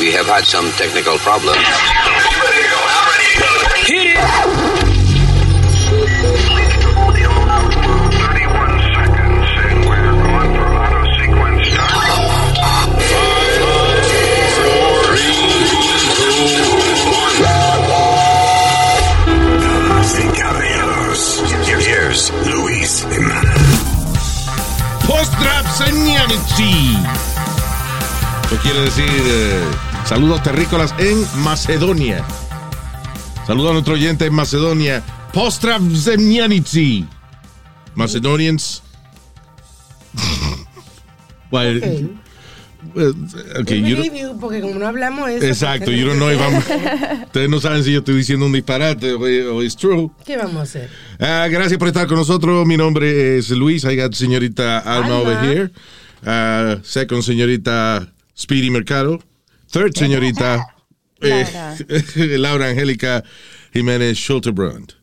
We have had some technical problems. Hit it! Damas y caballeros, here's Luis Jimenez. Post-Draft Seniority. Quiere decir eh, saludos terrícolas en Macedonia. Saludos a nuestro oyente en Macedonia. Post-Draft Seniority. Macedonians. well, Ok. well, okay, you porque como no hablamos eso. Exacto, pues, you don't know if I'm- Ustedes no saben si yo estoy diciendo un disparate o, it's true. ¿Qué vamos a hacer? Ah, gracias por estar con nosotros. Mi nombre es Luis. I got señorita Alma, Alma. over here. Ah, second, señorita Speedy Mercado. Third, señorita eh, Laura Angélica Jiménez Schulterbrand.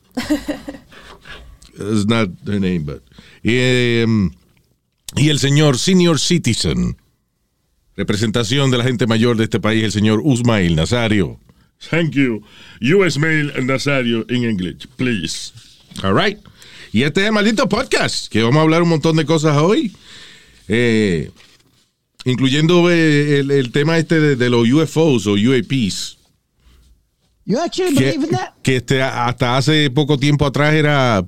It's not her name, but. Y, em, y el señor Senior Citizen. Representación de la gente mayor de este país, el señor Usmail Nazario. Thank you. US Mail Nazario in English, please. All right. Y este es el maldito podcast, que vamos a hablar un montón de cosas hoy. Eh, incluyendo eh, el, el tema este de, de los UFOs o UAPs. You actually Que, believe in that? que este, hasta hace poco tiempo atrás era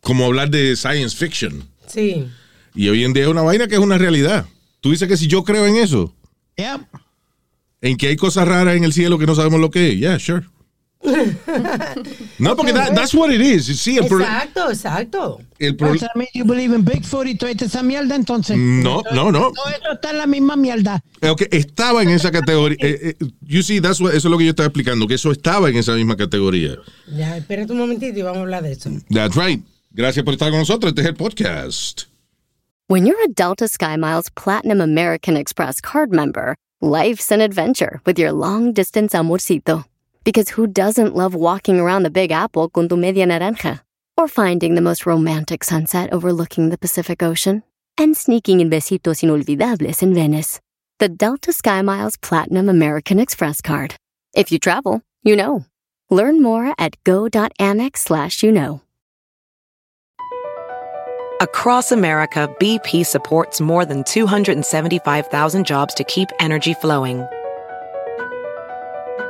como hablar de science fiction. Sí. Y hoy en día es una vaina que es una realidad. Tú dices que si yo creo en eso, Yep. en que hay cosas raras en el cielo que no sabemos lo que es, yeah, sure. No, porque that- that's what it is. Sí, el, pro- Exacto, exacto. el pro- O sea, me- you believe in Bigfoot y toda esa mierda, entonces. No, no, no. Todo eso está en la misma mierda. Ok, estaba en esa categoría. Eh, eh, you see, that's what- eso es lo que yo estaba explicando, que eso estaba en esa misma categoría. Ya, espérate un momentito y vamos a hablar de eso. That's right. Gracias por estar con nosotros. Este es el podcast. When you're a Delta SkyMiles Platinum American Express card member, life's an adventure with your long distance amorcito. Because who doesn't love walking around the Big Apple con tu media naranja? Or finding the most romantic sunset overlooking the Pacific Ocean? And sneaking in besitos inolvidables in Venice. The Delta SkyMiles Platinum American Express card. If you travel, you know. Learn more at go.amex slash you know. Across America, BP supports more than 275,000 jobs to keep energy flowing.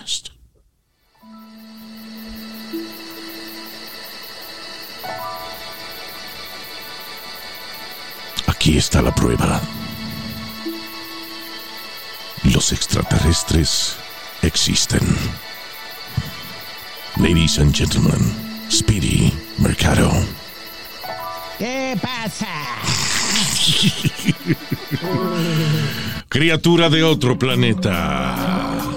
Podcast. Aquí está la prueba. Los extraterrestres existen. Ladies and gentlemen, Speedy Mercado. ¿Qué pasa? Criatura de otro planeta.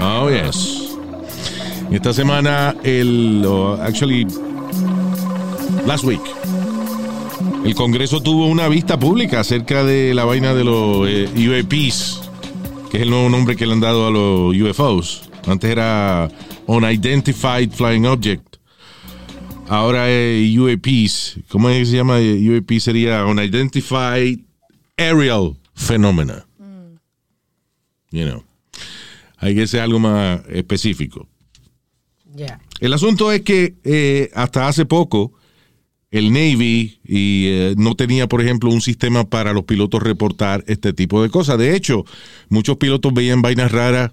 Oh, yes. Esta semana, el. oh, actually, last week, el Congreso tuvo una vista pública acerca de la vaina de los eh, UAPs, que es el nuevo nombre que le han dado a los UFOs. Antes era Unidentified Flying Object. Ahora es UAPs. ¿Cómo es que se llama? UAP sería Unidentified Aerial Phenomena. You know. Hay que ser algo más específico. El asunto es que eh, hasta hace poco el Navy y, eh, no tenía, por ejemplo, un sistema para los pilotos reportar este tipo de cosas. De hecho, muchos pilotos veían vainas raras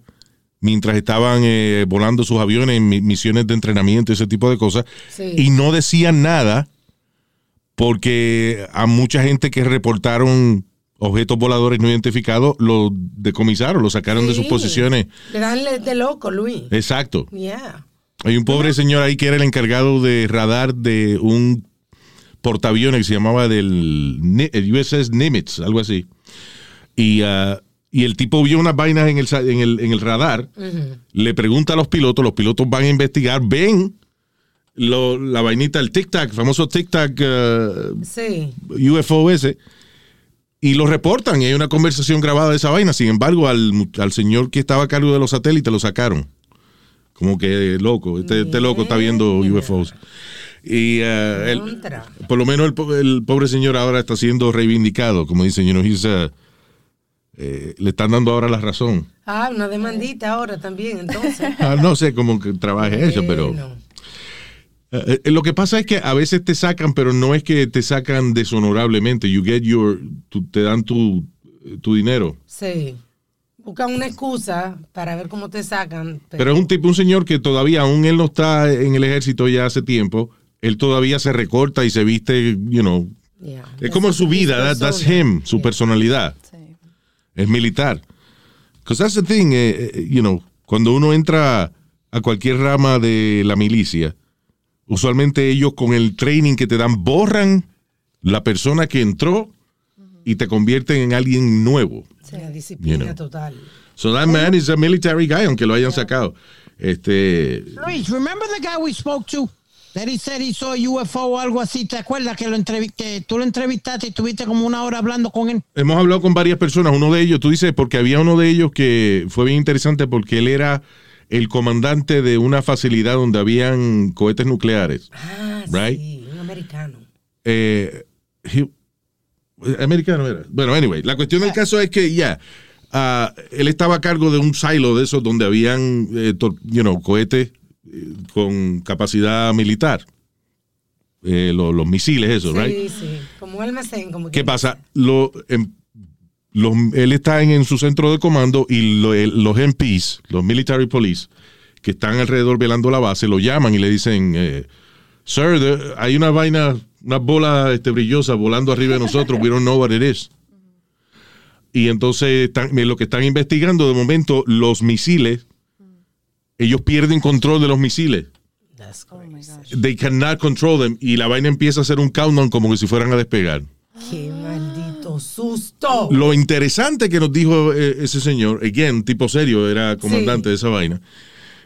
mientras estaban eh, volando sus aviones en mi- misiones de entrenamiento y ese tipo de cosas Sí. y no decían nada porque a mucha gente que reportaron objetos voladores no identificados lo decomisaron, lo sacaron de sus posiciones. Le dan de loco, Luis. Exacto. Yeah. Hay un pobre señor ahí que era el encargado de radar de un portaaviones que se llamaba del el USS Nimitz, algo así. Y, ah, y el tipo vio unas vainas en el, en el, en el radar, le pregunta a los pilotos, los pilotos van a investigar, ven lo- la vainita, el tic-tac, famoso tic-tac eh, Sí. UFO ese, y lo reportan, y hay una conversación grabada de esa vaina. Sin embargo, al, al señor que estaba a cargo de los satélites lo sacaron. Como que loco, este, este loco está viendo UFOs. Y eh, él- Contra. por lo menos el, el pobre señor ahora está siendo reivindicado, como dicen, you know, he's, uh, eh, le están dando ahora la razón. Ah, una demandita ahora también, entonces. Ah, no sé cómo que trabaje eso, pero... Eh, eh, lo que pasa es que a veces te sacan, pero no es que te sacan deshonorablemente. You get your, tu- te dan tu, tu dinero. Sí. Buscan una excusa para ver cómo te sacan. Pero es un tipo, un señor que todavía, aún él no está en el ejército ya hace tiempo, él todavía se recorta y se viste, you know. Yeah. Es como su vida, that- that's him, su personalidad. Es militar. Because that's the thing, eh, eh, you know, cuando uno entra a cualquier rama de la milicia, usualmente ellos con el training que te dan borran la persona que entró y te convierten en alguien nuevo. La disciplina You know. total. So that man is a military guy, aunque lo hayan sacado. Este, Luis, remember the guy we spoke to? That he said he saw a UFO o algo así. ¿Te acuerdas que, lo que tú lo entrevistaste y tuviste como una hora hablando con él? hemos hablado con varias personas. Uno de ellos, tú dices, porque había uno de ellos que fue bien interesante porque él era el comandante de una facilidad donde habían cohetes nucleares. Ah, Right. sí, un americano. Eh, he- americano era. Bueno, anyway, la cuestión del caso es que ya, ah, él estaba a cargo de un silo de esos donde habían, eh, you know, cohetes eh, con capacidad militar. Eh, lo- los misiles, eso, Sí, right? sí. Como un almacén. Como ¿Qué que- pasa? Lo, em, los- él está en, en su centro de comando y lo- el- los MPs, los military police, que están alrededor velando la base, lo llaman y le dicen, eh, Sir, there- hay una vaina, una bola este, brillosa volando arriba de nosotros, we don't know what it is. Y entonces están- lo que están investigando de momento, los misiles, ellos pierden control de los misiles. That's Oh crazy. They cannot control them. Y la vaina empieza a hacer un countdown como que si fueran a despegar. Qué susto. Lo interesante que nos dijo eh, ese señor, again, tipo serio, era comandante Sí. de esa vaina,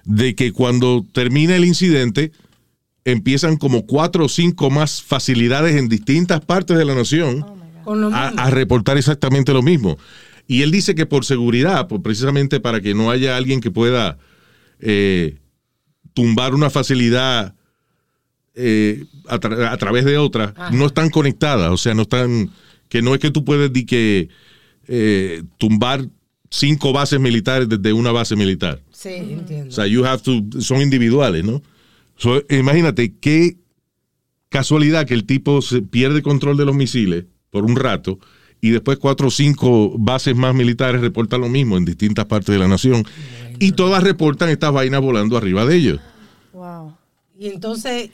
de que cuando termina el incidente, empiezan como cuatro o cinco más facilidades en distintas partes de la nación lo a, reportar exactamente lo mismo. Y él dice que por seguridad, por- precisamente para que no haya alguien que pueda eh, tumbar una facilidad eh, a, tra- a través de otra, no están conectadas, o sea, no están, que no es que tú puedes di que eh, tumbar cinco bases militares desde una base militar. Sí, entiendo. O sea, you have to, son individuales, ¿no? So, imagínate qué casualidad que el tipo se pierde control de los misiles por un rato y después cuatro o cinco bases más militares reportan lo mismo en distintas partes de la nación y todas reportan estas vainas volando arriba de ellos. Wow. Y entonces,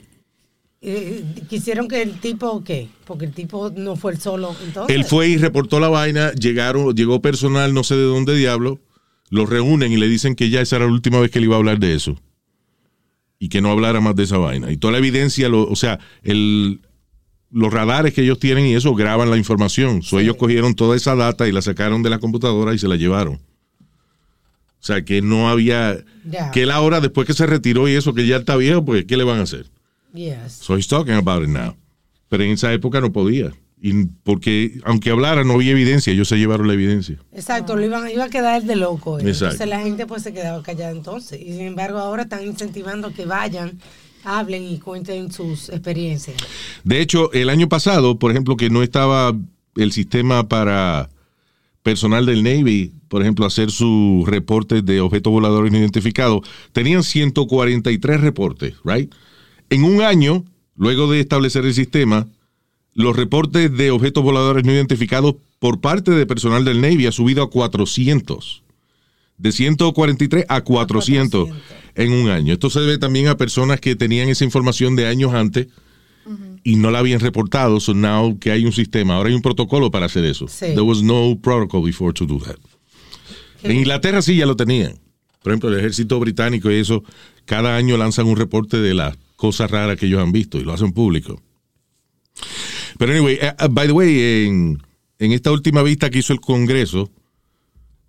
eh, quisieron que el tipo, ¿qué? Porque el tipo no fue el solo. Entonces, Él fue y reportó la vaina, llegaron, llegó personal, no sé de dónde diablo, los reúnen y le dicen que ya esa era la última vez que él iba a hablar de eso. Y que no hablara más de esa vaina. Y toda la evidencia, lo, o sea, el, los radares que ellos tienen y eso graban la información. So, Ellos cogieron toda esa data y la sacaron de la computadora y se la llevaron. O sea, que no había... Que él ahora, después que se retiró y eso, que ya está viejo, pues, ¿qué le van a hacer? Yes. So he's talking about it now. Pero en esa época no podía. Y porque, aunque hablara, no había evidencia. Ellos se llevaron la evidencia. Exacto, lo iban, iba a quedar de loco. eh. Exacto. Entonces la gente pues se quedaba callada entonces. Y sin embargo ahora están incentivando que vayan, hablen y cuenten sus experiencias. De hecho, el año pasado, por ejemplo, que no estaba el sistema para personal del Navy, por ejemplo, hacer sus reportes de objetos voladores no identificados, tenían 143 reportes, right? En un año, luego de establecer el sistema, los reportes de objetos voladores no identificados por parte de personal del Navy ha subido a 400. De 143 a 400 en un año. Esto se debe también a personas que tenían esa información de años antes y no la habían reportado. So now que hay un sistema, ahora hay un protocolo para hacer eso. Sí. There was no protocol before to do that. En Inglaterra sí ya lo tenían. Por ejemplo, el ejército británico y eso, cada año lanzan un reporte de las cosas raras que ellos han visto y lo hacen público. Pero anyway, uh, by the way, en, en esta última vista que hizo el Congreso,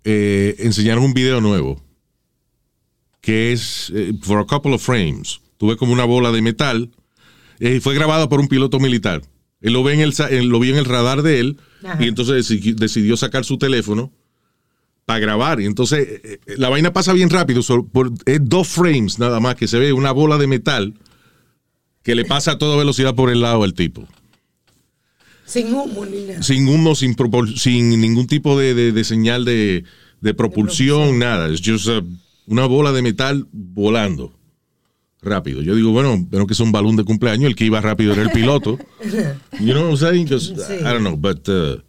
eh, enseñaron un video nuevo que es eh, for a couple of frames. Tuve como una bola de metal. eh, fue grabado por un piloto militar. Él lo ve en el, lo vio en el radar de él Ajá. y entonces deci- decidió sacar su teléfono para grabar. Y entonces eh, eh, la vaina pasa bien rápido. so- por- es dos frames nada más que se ve una bola de metal que le pasa a toda velocidad por el lado al tipo. Sin humo ni nada. Sin humo, sin, sin ningún tipo de, de- de señal de, de propulsión, nada. Es just a- una bola de metal volando rápido. Yo digo, bueno, pero que es un balón de cumpleaños. El que iba rápido era el piloto. You know what I'm saying? Sí. I don't know, but... uh,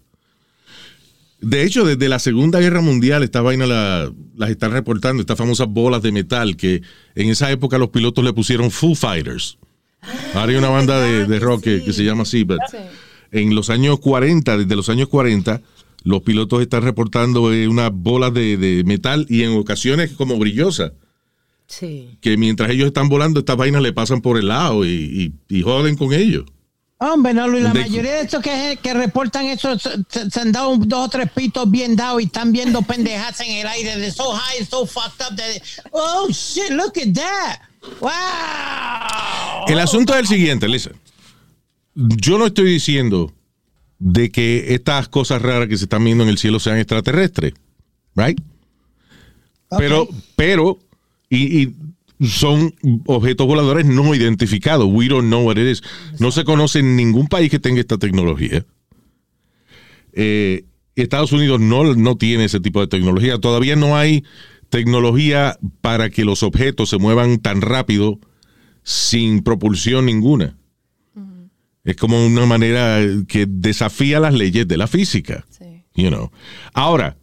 de hecho, desde la Segunda Guerra Mundial, esta vaina la- las están reportando, estas famosas bolas de metal que en esa época los pilotos le pusieron Foo Fighters. Ahora hay una banda de, de rock que, que se llama así, but en los años 40, desde los años 40, los pilotos están reportando eh, unas bolas de, de metal y en ocasiones como brillosas, Sí. que mientras ellos están volando, estas vainas le pasan por el lado y, y- y joden con ellos. Hombre, no, Luis, la De- mayoría de estos que, que reportan eso se, han dado dos o tres pitos bien dados y están viendo pendejas en el aire de so high, so fucked up. Oh, shit, look at that. Wow. El asunto es el siguiente, listen. Yo no estoy diciendo de que estas cosas raras que se están viendo en el cielo sean extraterrestres, right? Pero, pero, y, y son objetos voladores no identificados. We don't know what it is. No se conoce en ningún país que tenga esta tecnología. Eh, Estados Unidos no, no tiene ese tipo de tecnología. Todavía no hay tecnología para que los objetos se muevan tan rápido sin propulsión ninguna. Es como una manera que desafía las leyes de la física. Sí. You know. Ahora,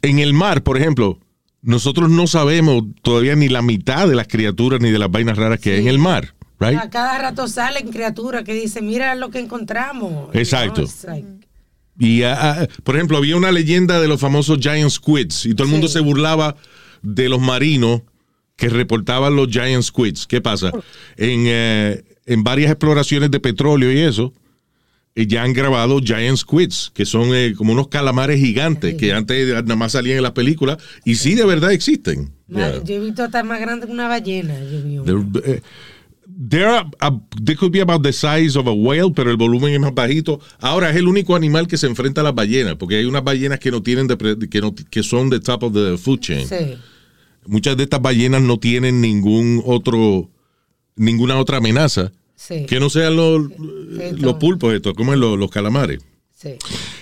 en el mar, por ejemplo, nosotros no sabemos todavía ni la mitad de las criaturas ni de las vainas raras que hay en el mar, right? A cada rato salen criaturas que dicen, mira lo que encontramos. Exacto. Y, ah, ah, por ejemplo, había una leyenda de los famosos giant squids y todo el mundo Sí. se burlaba de los marinos que reportaban los giant squids. ¿Qué pasa? En, eh, en varias exploraciones de petróleo y eso, ya han grabado giant squids, que son eh, como unos calamares gigantes que antes nada más salían en las películas y sí de verdad existen. Ma- Yeah. Yo he visto hasta más grande que una ballena. yo vi uno. They're, eh, they could be about the size of a whale, pero el volumen es más bajito. Ahora es el único animal que se enfrenta a las ballenas, porque hay unas ballenas que no tienen depre- que no que son the top of the food chain. Sí. Muchas de estas ballenas no tienen ningún otro ninguna otra amenaza Sí. que no sean los, los pulpos estos, como los, los calamares. Sí.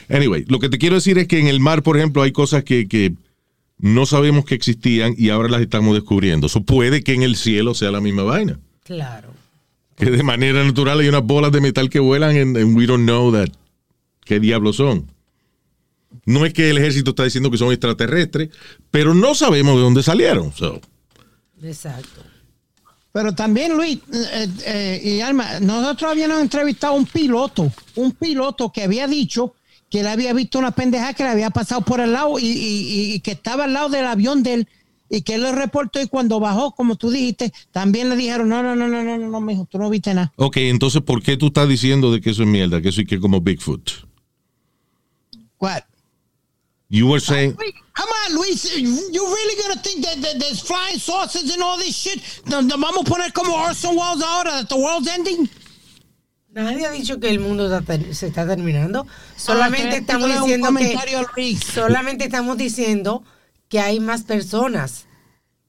Anyway, lo que te quiero decir es que en el mar, por ejemplo, hay cosas que, que no sabemos que existían y ahora las estamos descubriendo. Eso puede que en el cielo sea la misma vaina. Claro. Que de manera natural hay unas bolas de metal que vuelan and we don't know that. ¿Qué diablos son? No es que el ejército está diciendo que son extraterrestres, pero no sabemos de dónde salieron. So, Exacto. Pero también, Luis eh, eh, y Alma, nosotros habíamos entrevistado a un piloto, un piloto que había dicho que él había visto una pendeja que le había pasado por el lado y, y- y que estaba al lado del avión de él y que él le reportó y cuando bajó, como tú dijiste, también le dijeron, no, no, no, no, no, no, no, mijo, tú no viste nada. ok, entonces, ¿por qué tú estás diciendo de que eso es mierda? Que eso es que como Bigfoot. What? You were saying... Come on, Luis, you really gonna think that, that there's flying saucers and all this shit? Vamos a poner como Orson Welles ahora, that the world's ending? Nadie ha dicho que el mundo se está terminando. Solamente Ah, estamos tírale un diciendo que solamente estamos diciendo que hay más personas.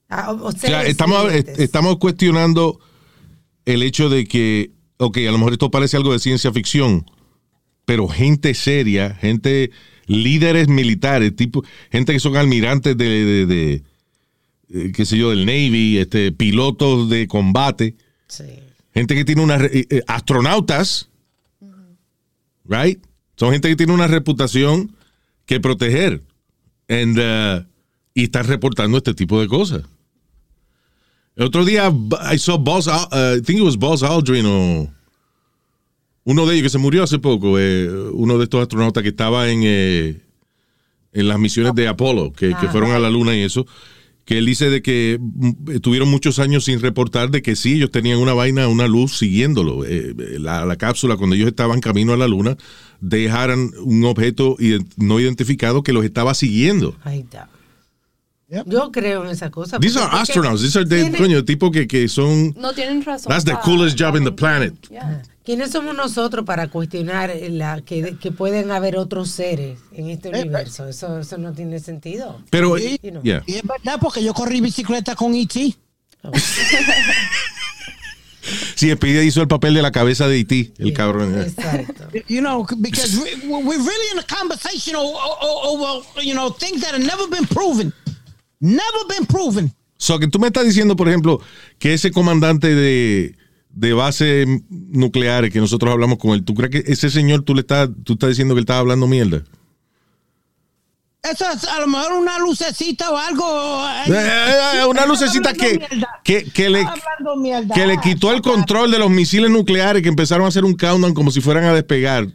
Ah, o- sea, estamos, estamos cuestionando el hecho de que, ok, a lo mejor esto parece algo de ciencia ficción, pero gente seria, gente, líderes militares, tipo, gente que son almirantes de, de- de, eh, qué sé yo, del Navy, este, pilotos de combate, Sí. gente que tiene una, re- eh, astronautas, right? Son gente que tiene una reputación que proteger. And, uh, y están reportando este tipo de cosas. El otro día, I saw Buzz, Al- uh, I think it was Buzz Aldrin o uno de ellos que se murió hace poco, eh, uno de estos astronautas que estaba en, eh, en las misiones de Apolo, que, que fueron a la luna y eso, que él dice de que mm, estuvieron muchos años sin reportar de que sí, ellos tenían una vaina, una luz siguiéndolo. Eh, la, la cápsula, cuando ellos estaban camino a la luna, dejaran un objeto ident- no identificado que los estaba siguiendo. Ahí está. Yo creo en esa cosa. These are astronauts. These are the, ¿Quiénes- coño, tipo que, que son. No tienen razón. That's the coolest job in the planet. Yeah. ¿Quiénes somos nosotros para cuestionar la, que, que pueden haber otros seres en este universo? Eso, eso no tiene sentido. Pero, yeah. Y es verdad porque yo corrí bicicleta con E E.T. Sí, Speedy hizo el papel de la cabeza de E.T., el cabrón. eh. Exacto. You know, because we, we're really in a conversation over, you know, things that have never been proven. Never been proven. So, que tú me estás diciendo, por ejemplo, que ese comandante de, de bases nucleares que nosotros hablamos con él, ¿tú crees que ese señor tú le estás, tú estás diciendo que él estaba hablando mierda? Eso es a lo mejor una lucecita o algo. Eh, eh, eh, una lucecita que, que, que le, que le quitó el control de los misiles nucleares que empezaron a hacer un countdown como si fueran a despegar.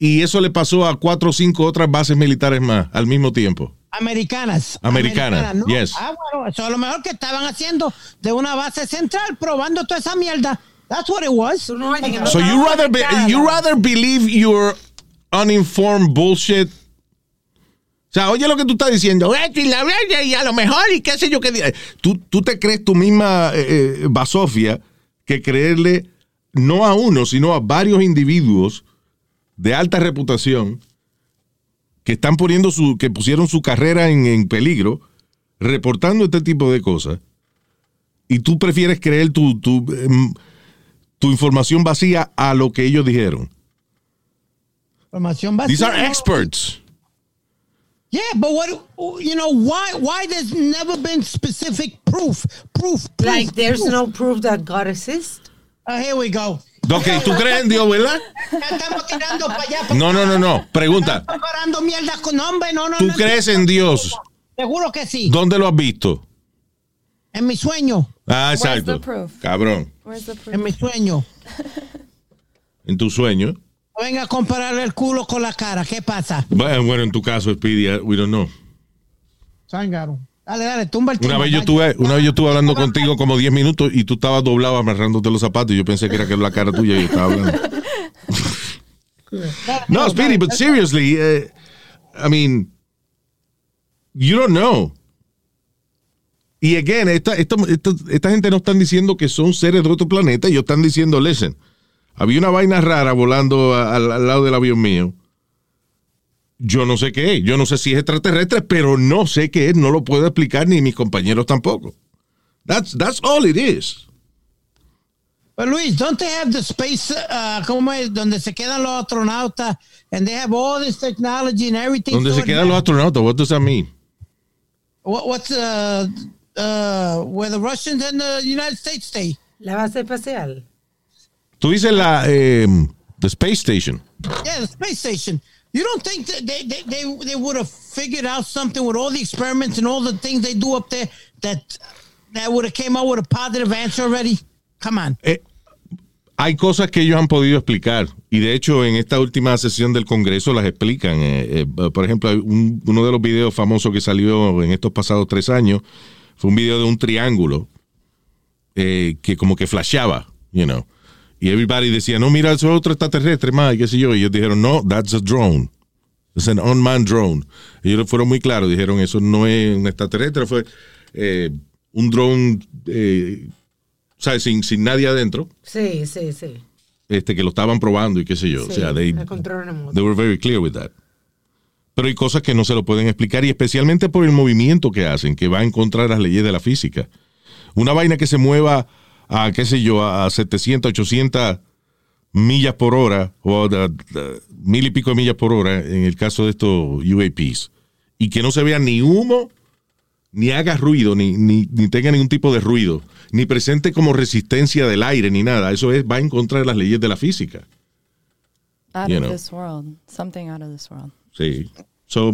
Y eso le pasó a cuatro o cinco otras bases militares más al mismo tiempo. Americanas. Americanas, ¿no? yes. Ah, bueno, eso a lo mejor que estaban haciendo de una base central, probando toda esa mierda. That's what it was. So you rather be- you rather believe your uninformed bullshit. O sea, oye lo que tú estás diciendo. "Eh, y a lo mejor, y qué sé yo qué. di-". Tú, tú te crees tu misma eh, eh, basofia que creerle no a uno, sino a varios individuos de alta reputación que están poniendo su, que pusieron su carrera en, en peligro, reportando este tipo de cosas. Y tú prefieres creer tu, tu, em, tu información vacía a lo que ellos dijeron. Información These vacía, are ¿no? experts. Yeah, but what you know why why there's never been specific proof proof, proof Like there's proof. no proof that God exists. Ah, here we go. Ok, tú crees en Dios, ¿verdad? Ya estamos tirando para allá. No, no, no, no. Pregunta. Estamos comparando mierda con nombre, no, no. ¿Tú no, crees no. en Dios? Seguro que sí. ¿Dónde lo has visto? En mi sueño, Ah, exacto. Cabrón. En mi sueño. En tu sueño. Venga a comparar el culo con la cara. ¿Qué pasa? Bueno, bueno, en tu caso, Speedy, we don't know. Zángaro. Dale, dale, tumba el Una vez yo estuve, una vez yo estuve hablando contigo como 10 minutos y tú estabas doblado amarrándote los zapatos y yo pensé que era que era la cara tuya y yo estaba hablando. No, Speedy, but seriously, eh, I mean, you don't know. Y again, esta, esta, esta, esta gente no están diciendo que son seres de otro planeta, ellos están diciendo, listen, había una vaina rara volando al lado del avión mío. Yo no sé qué es, yo no sé si es extraterrestre, pero no sé qué es, no lo puedo explicar ni mis compañeros tampoco. That's, that's all it is. But Luis, don't they have the space, uh, ¿cómo es? Donde se quedan los astronautas and they have all this technology and everything. Donde se quedan los astronautas, what does that mean? What, what's uh, uh, where the Russians and the United States stay? La base espacial. Tú dices la em, the space station. Yeah, the space station. You don't think that they they, they, they would have figured out something with all the experiments and all the things they do up there that that would have came out with a positive answer already? Come on. Eh, hay cosas que ellos han podido explicar y de hecho en esta última sesión del Congreso las explican. Eh, eh, por ejemplo, un- uno de los videos famosos que salió en estos pasados tres años fue un video de un triángulo eh, que como que flasheaba, you know. Y everybody decía, no, mira, eso es otro extraterrestre más, y qué sé yo. Y ellos dijeron, no, that's a drone. It's an unmanned drone. Ellos fueron muy claros, dijeron, eso no es un extraterrestre, fue eh, un drone, eh, ¿sabes? Sin, sin nadie adentro, Sí, sí, sí. este, que lo estaban probando y qué sé yo. sí o sea, they, they were very clear with that. Pero hay cosas que no se lo pueden explicar y especialmente por el movimiento que hacen, que va en contra de las leyes de la física. Una vaina que se mueva a, qué sé yo, a 700, 800 millas por hora o a, a- mil y pico de millas por hora en el caso de estos UAPs y que no se vea ni humo, ni haga ruido, ni, ni, ni tenga ningún tipo de ruido, ni presente como resistencia del aire, ni nada. Eso es, va en contra de las leyes de la física. Out You of know. this world. Something out of this world. Sí. So,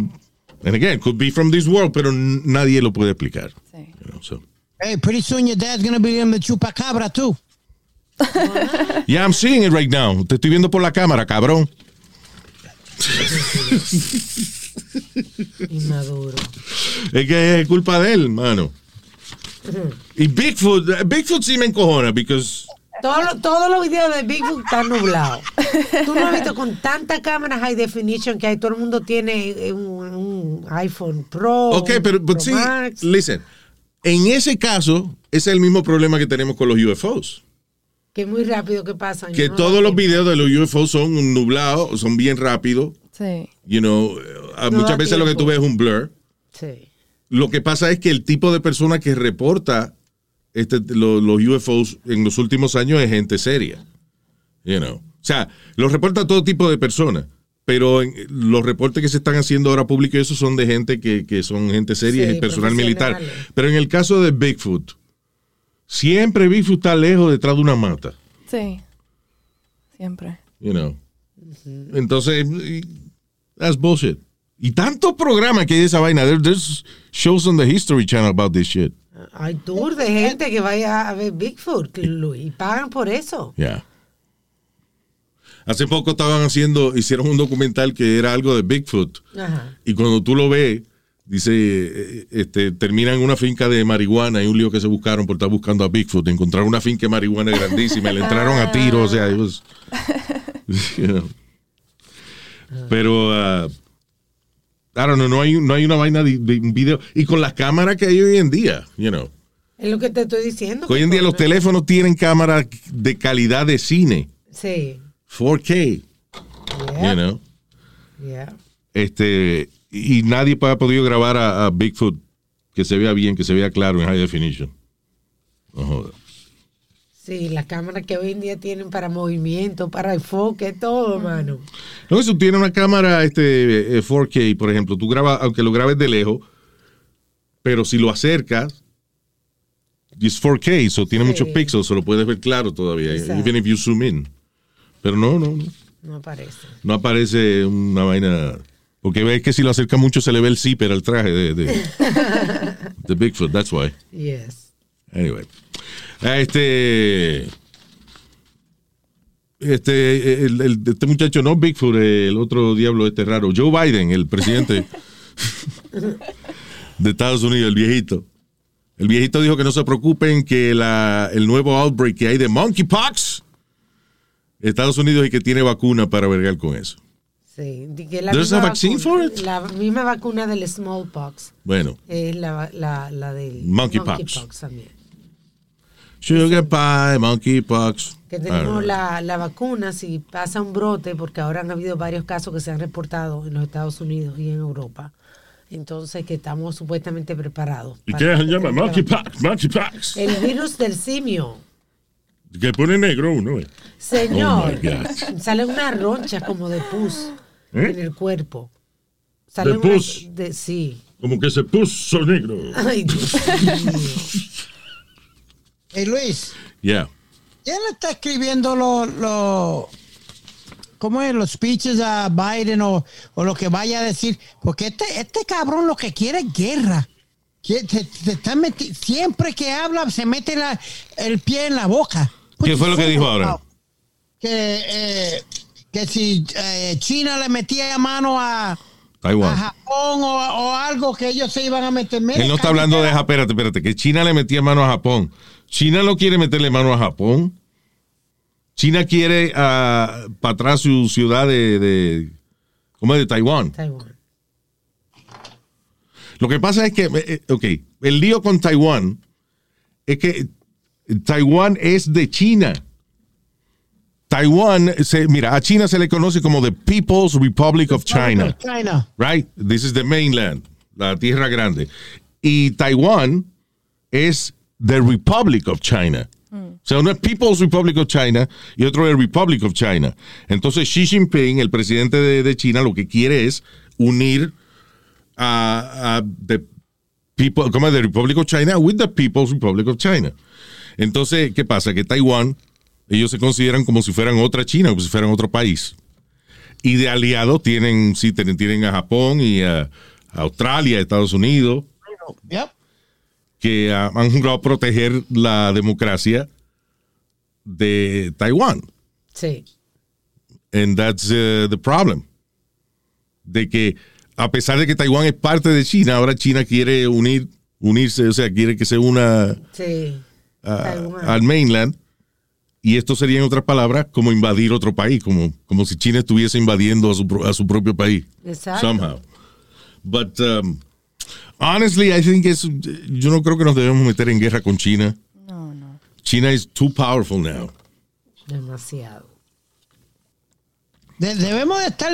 and again, could be from this world, pero nadie lo puede explicar. Sí. you know, so. Hey, pretty soon your dad's gonna be in the chupacabra too. Yeah, I'm seeing it right now. Te estoy viendo por la cámara, cabrón. Inmaduro. Es que es culpa de él, mano. Y Bigfoot, Bigfoot sí me encojona, because Todos los- todos los videos de Bigfoot están nublados. Tú no has visto con tanta cámara high definition que hay, todo el mundo tiene eh, un, un iPhone Pro. Ok, pero sí, listen. En ese caso, ese es el mismo problema que tenemos con los UFOs. Que es muy rápido que pasan. Que ¿no? todos los videos de los UFOs son nublados, son bien rápidos. Sí. You know, No muchas veces lo que tú ves es un blur. Sí. Lo que pasa es que el tipo de persona que reporta este, lo- los UFOs en los últimos años es gente seria. You know. O sea, los reporta todo tipo de personas. Pero en- los reportes que se están haciendo ahora públicos, esos son de gente que, que son gente seria Sí, y personal militar. Pero en el caso de Bigfoot, siempre Bigfoot está lejos detrás de una mata. Sí. Siempre. You know. Entonces, that's bullshit. Y tanto programa que hay de esa vaina. There- there's shows on the History Channel about this shit. Hay tour de gente que vaya a ver Bigfoot Luis, y pagan por eso. Yeah. Hace poco estaban haciendo, hicieron un documental que era algo de Bigfoot. Ajá. Y cuando tú lo ves, dice, eh, este, termina en una finca de marihuana y un lío que se buscaron por estar buscando a Bigfoot. Encontraron una finca de marihuana grandísima, y le entraron a tiro, o sea, was- you know. Pero, uh, I don't know, no hay, no hay una vaina de, de video. Y con las cámaras que hay hoy en día, you know. Es lo que te estoy diciendo. Hoy en día los teléfonos tienen cámaras de calidad de cine, Sí. 4K, Yeah, you know. yeah. Este, y nadie ha podido grabar a, a Bigfoot que se vea bien, que se vea claro en high definition. No joda. Sí, las cámaras que hoy en día tienen para movimiento, para enfoque, todo, mano. No, si tú tienes una cámara este, eh, 4K, por ejemplo, tú grabas, aunque lo grabes de lejos, pero si lo acercas, es 4K, so tiene Sí. muchos píxeles, so lo puedes ver claro todavía, Exacto. even if you zoom in. Pero no, no, no. No aparece. No aparece una vaina. Porque ves que si lo acerca mucho se le ve el zipper al traje de, de, de Bigfoot, that's why. Yes. Anyway. Este. Este, el, el- este muchacho, no Bigfoot, el otro diablo este raro, Joe Biden, el presidente de Estados Unidos, el viejito. El viejito dijo que no se preocupen que la, el nuevo outbreak que hay de monkeypox, Estados Unidos y que tiene vacuna para vergar con eso. Sí. que la misma vacuna- for it? La misma vacuna del smallpox Bueno, es la, la, la del Monkeypox. también. sugar pie, monkeypox. Que tenemos la, la vacuna, si pasa un brote, porque ahora han habido varios casos que se han reportado en los Estados Unidos y en Europa. Entonces, que estamos supuestamente preparados. ¿Y qué se llama? Monkeypox, monkeypox. El virus del simio. Que pone negro uno, eh. Señor, Oh, salen unas ronchas como de pus ¿Eh? en el cuerpo. Salen ¿De pus? de- sí. Como que se puso negro. Ay, Dios mío. Hey, Luis, Yeah. ¿quién le está escribiendo los, los, ¿cómo es? Los speeches a Biden o, o lo que vaya a decir? Porque este, este cabrón lo que quiere es guerra. Que te- te está meti- siempre que habla se mete la- el pie en la boca. ¿Qué fue lo que dijo ahora? Que, eh, que si eh, China le metía mano a, a Taiwán. Japón o, o algo que ellos se iban a meter. Mira, Él no está hablando de, Ja- espérate, espérate, que China le metía mano a Japón. China no quiere meterle mano a Japón. China quiere para atrás su ciudad de, de ¿cómo es? De Taiwán. Taiwán. Lo que pasa es que, eh, ok, el lío con Taiwán es que Taiwán es de China. Taiwán, se, mira, a China se le conoce como the People's Republic of China. China. right? This is the mainland, la tierra grande. Y Taiwán es the Republic of China. O sea, uno es People's Republic of China y otro es Republic of China. Entonces Xi Jinping, el presidente de, de China, lo que quiere es unir a, a the people, como the Republic of China with the People's Republic of China. Entonces, ¿qué pasa? Que Taiwán, ellos se consideran como si fueran otra China, como si fueran otro país. Y de aliados tienen, sí, tienen, tienen a Japón y a, a Australia, Estados Unidos, Yep. que han jurado proteger la democracia de Taiwán. Sí. And that's uh, the problem. De que a pesar de que Taiwán es parte de China, ahora China quiere unir, unirse, o sea, quiere que se una Sí. A- al mainland Y esto sería, en otras palabras, como invadir otro país, como, como si China estuviese invadiendo a su, pro- a su propio país. Exacto. Somehow. But, um, honestly, I think it's, yo no creo que nos debemos meter en guerra con China. No, no. China is too powerful now. Demasiado. De- debemos de estar,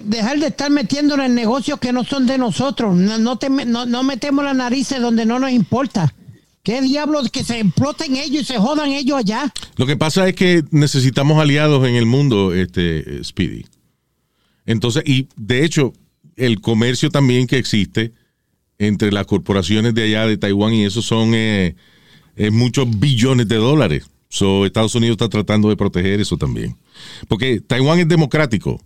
dejar de estar metiéndonos en negocios que no son de nosotros. No, no, te me- no- no metemos las narices donde no nos importa. ¿Qué diablos que se exploten ellos y se jodan ellos allá? Lo que pasa es que necesitamos aliados en el mundo, este Speedy. Entonces, y de hecho, el comercio también que existe entre las corporaciones de allá de Taiwán y eso son eh, eh, muchos billones de dólares. So, Estados Unidos está tratando de proteger eso también. Porque Taiwán es democrático.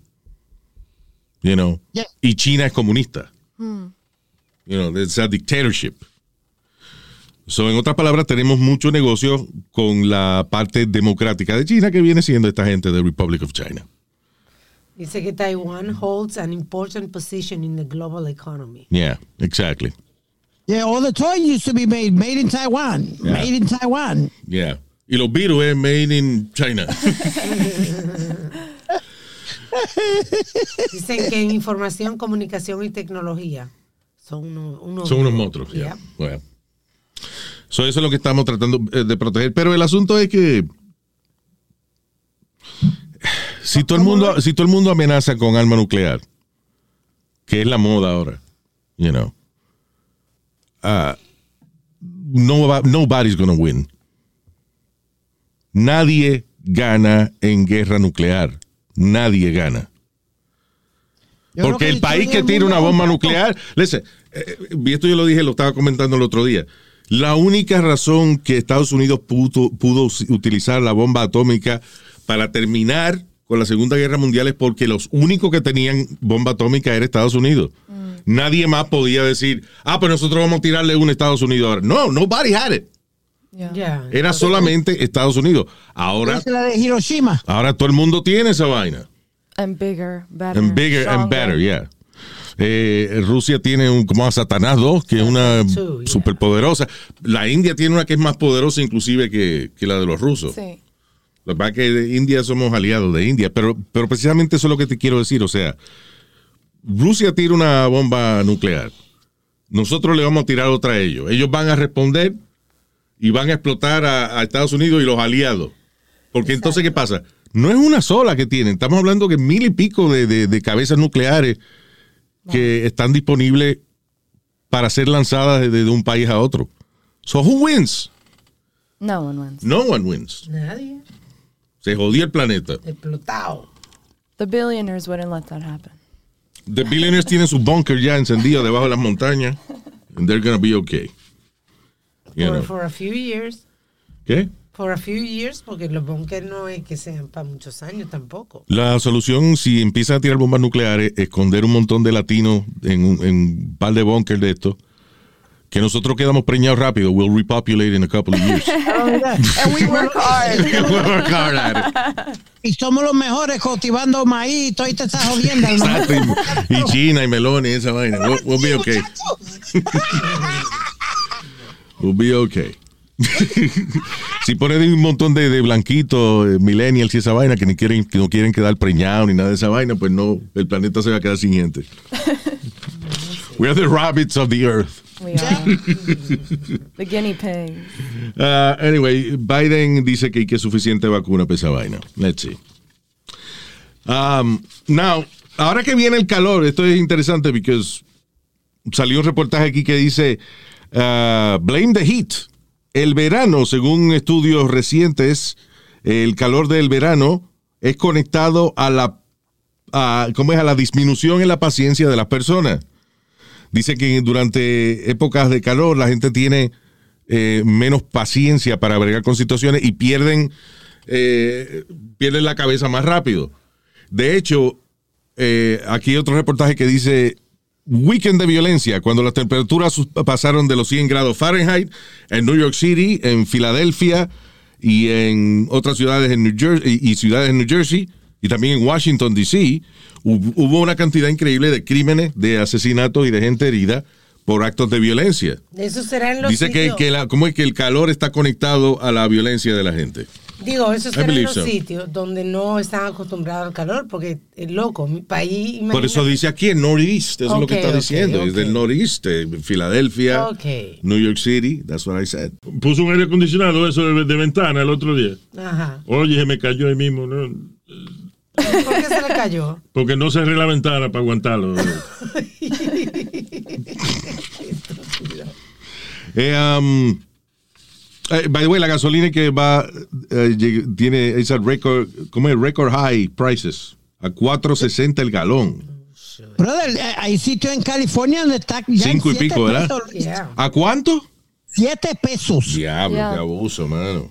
You know, Yeah. y China es comunista. You know, it's a dictatorship. So, en otras palabras, tenemos mucho negocio con la parte democrática de China que viene siendo esta gente de Republic of China. Dice que Taiwan holds an important position in the global economy. Yeah, exactly. Yeah, all the toys used to be made, made in Taiwan, Yeah. made in Taiwan. Yeah. Y los virus es made in China. Dicen que en información, comunicación y tecnología son unos, Son unos monstruos. Yeah. So, eso es lo que estamos tratando eh, de proteger. Pero el asunto es que si todo el mundo, si todo el mundo amenaza con arma nuclear, que es la moda ahora, you know, ah, no nobody's gonna win. Nadie gana en guerra nuclear. Nadie gana. Yo Porque el país que tira una bomba nuclear, listen, eh, y esto yo lo dije, lo estaba comentando el otro día. La única razón que Estados Unidos pudo, utilizar la bomba atómica para terminar con la Segunda Guerra Mundial es porque los únicos que tenían bomba atómica era Estados Unidos. Nadie más podía decir, ah, pues nosotros vamos a tirarle una a Estados Unidos ahora. No, nobody had it. Yeah. Era solamente Estados Unidos. Ahora, Es la de Hiroshima. ahora todo el mundo tiene esa vaina. And bigger, better. And bigger and stronger. better, yeah. Eh, Rusia tiene un, como a Satanás 2, que es una superpoderosa. La India tiene una que es más poderosa inclusive que, que la de los rusos. Sí. Lo que pasa es que de India somos aliados de India, pero, pero precisamente eso es lo que te quiero decir. O sea, Rusia tira una bomba nuclear. Nosotros le vamos a tirar otra a ellos. Ellos van a responder y van a explotar a, a Estados Unidos y los aliados. Porque entonces, ¿qué pasa? No es una sola que tienen. Estamos hablando que mil y pico de, de- de cabezas nucleares que están disponibles para ser lanzadas de, de un país a otro. So, who wins? No one wins. No one wins. Nadie. Se jodió el planeta. Explotado. The billionaires wouldn't let that happen. The billionaires tienen su bunker ya encendido debajo de las montañas. And they're gonna be okay. You For, know. for a few years. ¿Qué? For a few years, porque los bunkers no es que sean para muchos años tampoco. La solución, si empiezan a tirar bombas nucleares, esconder un montón de latinos en un, en un par de bunkers de estos, que nosotros quedamos preñados rápido. We'll repopulate in a couple of years. And we work hard. We'll work hard at it. Y somos los mejores cultivando maíz y esta jodienda, hermano. Exacto. Y, y China y melones y esa vaina. We'll, we'll be okay. We'll be okay. si ponen un montón de, de blanquitos, eh, millennials y esa vaina que, ni quieren, que no quieren quedar preñados ni nada de esa vaina, pues no, el planeta se va a quedar sin gente. We are the rabbits of the earth. We are. the guinea pigs. Uh, anyway, Biden dice que hay que suficiente vacuna para esa vaina. Let's see. Um, now, ahora que viene el calor, esto es interesante porque salió un reportaje aquí que dice uh, blame the heat. El verano, según estudios recientes, el calor del verano es conectado a la a, ¿cómo es? a la disminución en la paciencia de las personas. Dice que durante épocas de calor la gente tiene eh, menos paciencia para bregar con situaciones y pierden, eh, pierden la cabeza más rápido. De hecho, eh, aquí hay otro reportaje que dice weekend de violencia, cuando las temperaturas pasaron de los 100 grados Fahrenheit en New York City, en Filadelfia y en otras ciudades en New Jersey y, ciudades en New Jersey y también en Washington D.C. hub- Hubo una cantidad increíble de crímenes, de asesinatos y de gente herida por actos de violencia. Eso será en los Dice que, que la, ¿cómo es que el calor está conectado a la violencia de la gente? Digo, esos believe los so. sitios donde no están acostumbrados al calor, porque es loco, mi país... Por eso dice aquí en Northeast, eso es lo que está ok, diciendo, es ok. del Northeast, eh, Filadelfia. New York City, that's what I said. Puso un aire acondicionado eso de, de ventana el otro día. Ajá. Oye, se me cayó ahí mismo, ¿no? ¿Por qué se le cayó? Porque no cerré la ventana para aguantarlo. Eh, um, eh, by the way, la gasolina que va, eh, lleg- tiene esa record, ¿cómo es? Record high prices, a 4.60 el galón. Brother, eh, hay sitios en California donde está ya Cinco y siete pico, ¿verdad? Yeah. ¿A cuánto? Siete pesos. Diablo, Yeah. qué abuso, mano.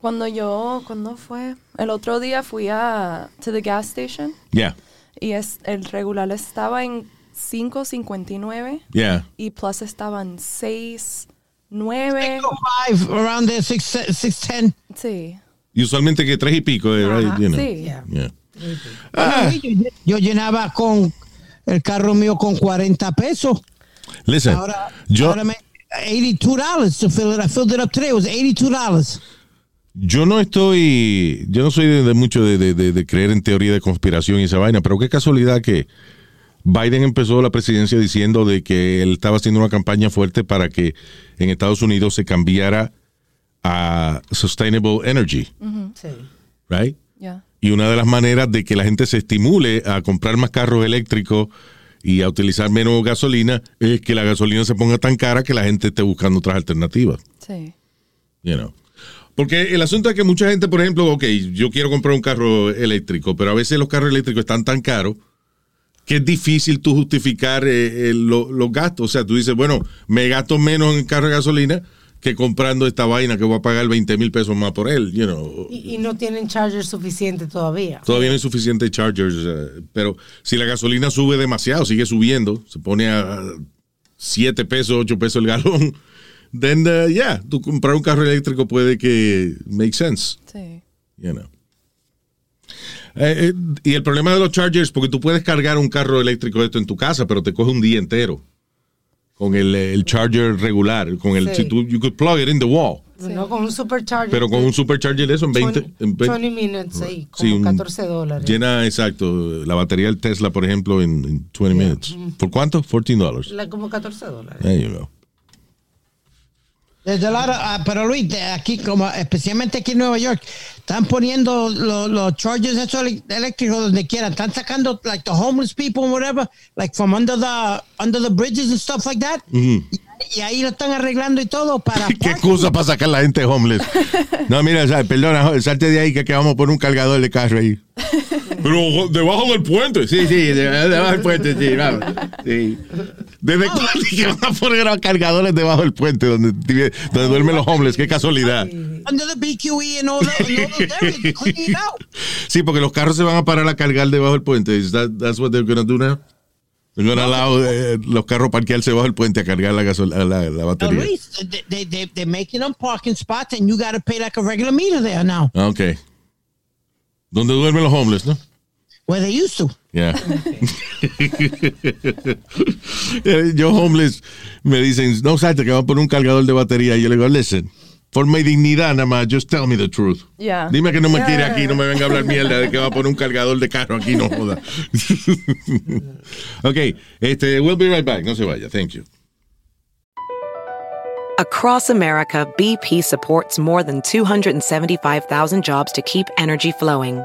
Cuando yo, cuando fue? El otro día fui a to the gas station Yeah, y es, el regular estaba en 5.59 yeah. y plus estaban 6, 9. Five, around there, six, six, ten. Sí. Y usualmente que tres y pico, eh, right? You know. Sí. Yeah. Yeah. Ah. Yo, yo llenaba con el carro mío con 40 pesos. Listen, Ahora, yo, ahora me, 82 dollars to fill it. I filled it up today. It was 82 dollars. yo no estoy, yo no soy de, de mucho de, de- de- de creer en teoría de conspiración y esa vaina, pero qué casualidad que Biden empezó la presidencia diciendo de que él estaba haciendo una campaña fuerte para que en Estados Unidos se cambiara a sustainable energy, Sí. right? Yeah. Y una de las maneras de que la gente se estimule a comprar más carros eléctricos y a utilizar menos gasolina es que la gasolina se ponga tan cara que la gente esté buscando otras alternativas. Sí. You know. Porque el asunto es que mucha gente, por ejemplo, ok, yo quiero comprar un carro eléctrico, pero a veces los carros eléctricos están tan caros que es difícil tú justificar eh, eh, lo- los gastos. O sea, tú dices, bueno, me gasto menos en carro de gasolina que comprando esta vaina que voy a pagar 20 mil pesos más por él. You know. Y, y no tienen charger suficiente todavía. Todavía no hay suficiente chargers, eh, pero si la gasolina sube demasiado, sigue subiendo, se pone a 7 pesos, 8 pesos el galón, then, uh, yeah, tú comprar un carro eléctrico puede que make sense, Sí. you know. Eh, eh, y el problema de los chargers, porque tú puedes cargar un carro eléctrico de esto en tu casa, pero te coge un día entero con el, el charger regular, con el, Sí. si tú, you could plug it in the wall, No con un supercharger. pero con un supercharger eso en 20, 20, en 20 20 minutes ahí, Sí, como un- 14 dólares. Llena, exacto, la batería del Tesla, por ejemplo, en, en 20 minutes. ¿Por cuánto? 14 dólares. La- como 14 dólares. There you go. There's a lot of- ah, pero Luis, de aquí, como especialmente aquí en Nueva York, están poniendo lo- los esos ele- eléctricos donde quieran. Están sacando like the homeless people and whatever, like from under the under the bridges and stuff like that. y, y ahí lo están arreglando y todo para. ¿Qué excusa para sacar la gente homeless? No, mira, sa- perdona, salte de ahí que, que vamos a poner un cargador de carro ahí. Pero debajo del puente. Sí, sí, de- debajo del puente, sí, vamos. Sí. ¿Desde cuándo que van a poner los cargadores debajo del puente donde, donde duermen los homeless? Qué casualidad. Under the BQE and all, the, and all those areas, clean it out. Sí, porque los carros se van a parar a cargar debajo del puente. Is that- that's what they're gonna do now? They're gonna allow eh, los carros parquearse debajo del puente a cargar la, gasol la, la batería. Luis, they, they, they, they're making them parking spots and you got to pay like a regular meter there now, Ah, Ok. Donde duermen los homeless, ¿no? Where they used to. Yeah. Yo homeless me dicen, no salte que va a poner un cargador de batería. Y yo le digo, listen, por mi dignidad nada más, just tell me the truth. Yeah. Dime que no me Yeah. quiere aquí, no me venga a hablar mierda de que va a poner un cargador de carro aquí, no joda. ok, este, we'll be right back. No se vaya, thank you. Across America, BP supports more than 275,000 jobs to keep energy flowing.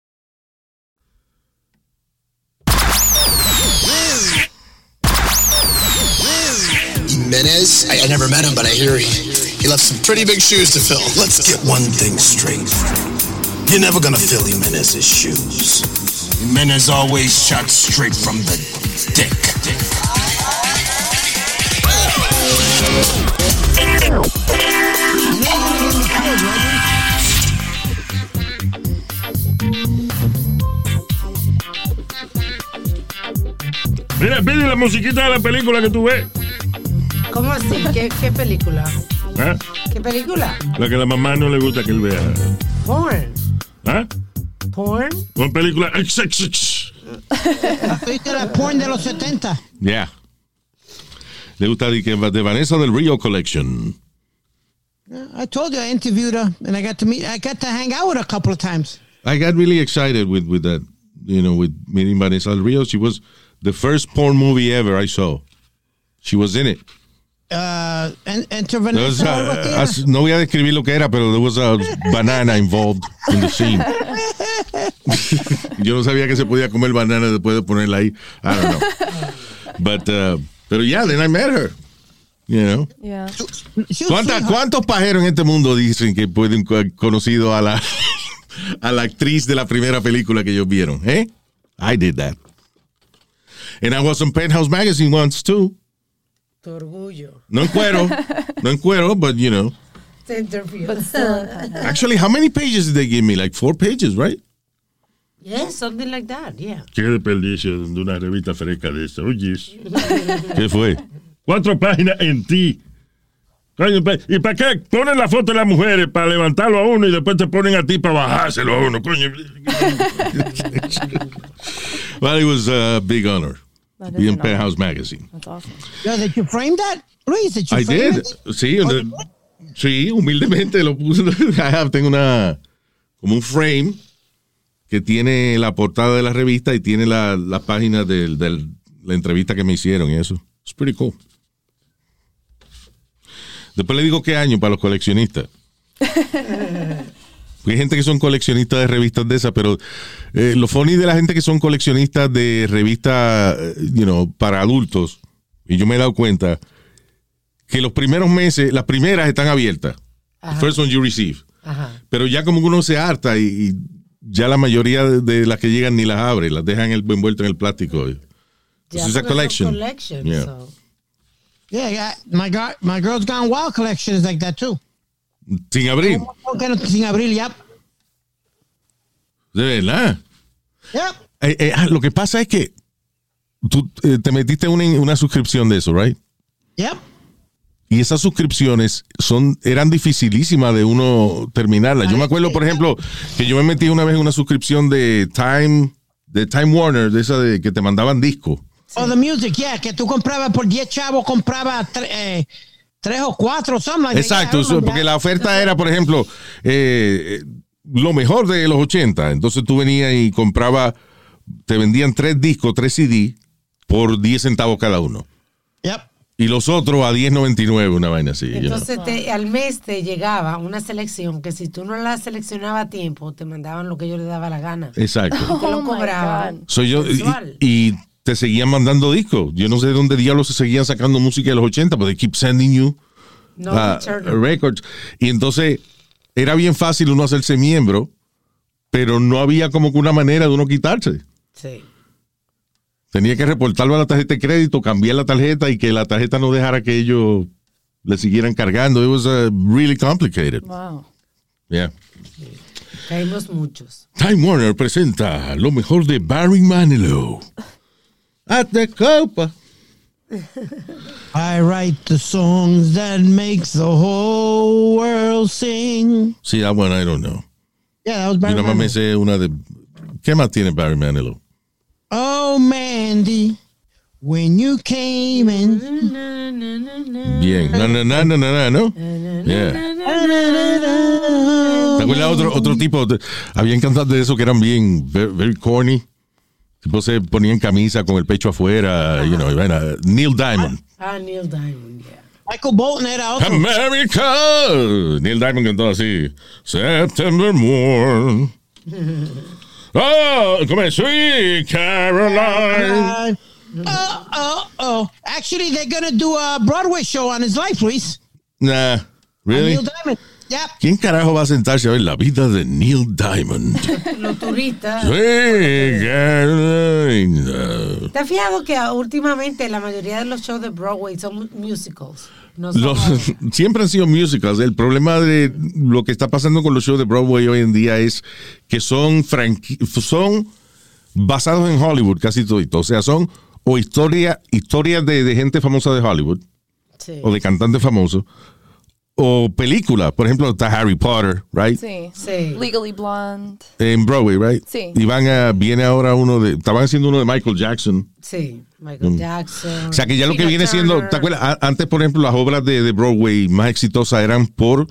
Jimenez? I, I never met him, but I hear he, he left some pretty big shoes to fill. Let's get one thing straight. You're never gonna fill Jimenez's shoes. Jimenez always shot straight from the dick. Mira, pide la musiquita de la película que tú ves. ¿Cómo así? ¿Qué, qué película? ¿Ah? ¿Qué película? La que a la mamá no le gusta que él vea. Porn. ¿Ah? Porn. Una película. XXX. ¿Viste la porn de los 70? Yeah. Le gusta de, que- de Vanessa del Rio Collection. I told you I interviewed her and I got to meet, I got to hang out with her a couple of times. I got really excited with, with that, you know, with meeting Vanessa del Rio. She was the first porn movie ever I saw. She was in it. Uh, was, uh, no voy a describir lo que era, pero there was a banana involved in the scene. Yo no sabía que se podía comer banana después de ponerla ahí. I don't know. But, uh, pero yeah, then I met her. You know. Yeah. She was ¿Cuánta- sweetheart. ¿Cuántos pajeros en este mundo dicen que pueden co- conocido a la a la actriz de la primera película que ellos vieron? ¿Eh? I did that. And I was on Penthouse Magazine once too. Tu orgullo. No en cuero, no en cuero, but you know. Centerfield. But still. Actually, how many pages did they give me? Like four pages, right? yeah, something like that, yeah. Qué desperdicio de una revista fresca de esa. Oye, ¿Qué fue? cuatro páginas en ti. ¿Y para qué ponen la foto de las mujeres? Para levantarlo a uno y después te ponen a ti para bajárselo a uno. Coño. Well, it was a big honor. That honor. Penthouse Magazine. That's awesome. Yeah, did you frame that? Luis, did you I frame did. it? Sí, sí, humildemente lo puse. I have- tengo una como un frame que tiene la portada de la revista y tiene la, la página de la entrevista que me hicieron y eso. It's pretty cool. Después le digo qué año para los coleccionistas. Porque hay gente que son coleccionistas de revistas de esas, pero eh, lo funny de la gente que son coleccionistas de revistas, eh, you know, para adultos, y yo me he dado cuenta que los primeros meses, las primeras están abiertas. The First one you receive. Ajá. Pero ya como uno se harta y, y ya la mayoría de, de las que llegan ni las abre, las dejan el, envuelto en el plástico. Ya, This is a porque son collection. collection, Yeah. so. Yeah, yeah. My, my Girls Gone Wild collection is like that too. Sin abrir. Okay, sin abril, yep. De verdad. Yep. Eh, eh, ah, lo que pasa es que tú eh, te metiste una, una suscripción de eso, right? Yep. Y esas suscripciones son, eran dificilísimas de uno terminarlas. Yo me acuerdo, por ejemplo, que yo me metí una vez en una suscripción de Time, de Time Warner, de esa de que te mandaban disco. Oh, the music, yeah, que tú comprabas por 10 chavos, comprabas tres o cuatro, something like that. Exacto, porque la oferta era, por ejemplo, eh, eh, lo mejor de los 80. Entonces tú venías y comprabas, te vendían tres discos, tres CD, por 10 centavos cada uno. Yep. Y los otros a 10.99, una vaina así. you know. Entonces te- al mes te llegaba una selección que si tú no la seleccionabas a tiempo, te mandaban lo que yo le daba la gana. Exacto. Y te lo Oh cobraban. Soy yo, y te seguían mandando discos. Yo no sé de dónde diablos se seguían sacando música de los 80, pero they keep sending you No uh, records. Y entonces era bien fácil uno hacerse miembro, pero no había como que una manera de uno quitarse. Sí. Tenía que reportarlo a la tarjeta de crédito, cambiar la tarjeta y que la tarjeta no dejara que ellos le siguieran cargando. It was uh, really complicated. Wow. Yeah. Caímos muchos. Time Warner presenta lo mejor de Barry Manilow. At the copa. I write the songs that makes the whole world sing. Sí, that one I don't know. Yeah, that was Yo Barry nada más me sé una de... ¿Qué más tiene Barry Manilow? Oh, Mandy, when you came in. Bien. Na, na, na, na, na, na, ¿no? Yeah. ¿Te acuerdas otro, otro tipo? de- habían cantantes de eso que eran bien, very, very corny. Tipo se ponían camisa con el pecho afuera, you know, y vaina. Neil Diamond. Ah, Neil Diamond, yeah. Michael Bolton era otro. America. Neil Diamond cantó así. September morn. Oh, como es Sweet Caroline. Oh, oh, oh. Actually, they're going to do a Broadway show on his life, Luis. Nah, On really? Neil Diamond. ¿Quién carajo va a sentarse a ver la vida de Neil Diamond? Los turistas. Sí. ¿Te has fijado que últimamente la mayoría de los shows de Broadway son musicals? No son Los- siempre han sido musicals. El problema de lo que está pasando con los shows de Broadway hoy en día es que son son basados en Hollywood casi todo. O sea, son o historia, historias de, de gente famosa de Hollywood Sí. o de cantantes famosos o películas. Por ejemplo, está Harry Potter, right? Sí. Sí. Legally Blonde. En Broadway, right? Sí. Y van a, viene ahora uno de, estaban haciendo uno de Michael Jackson. Sí. Michael Jackson. Mm. O sea que ya lo que viene siendo. ¿te acuerdas? Antes, por ejemplo, las obras de, de Broadway más exitosas eran por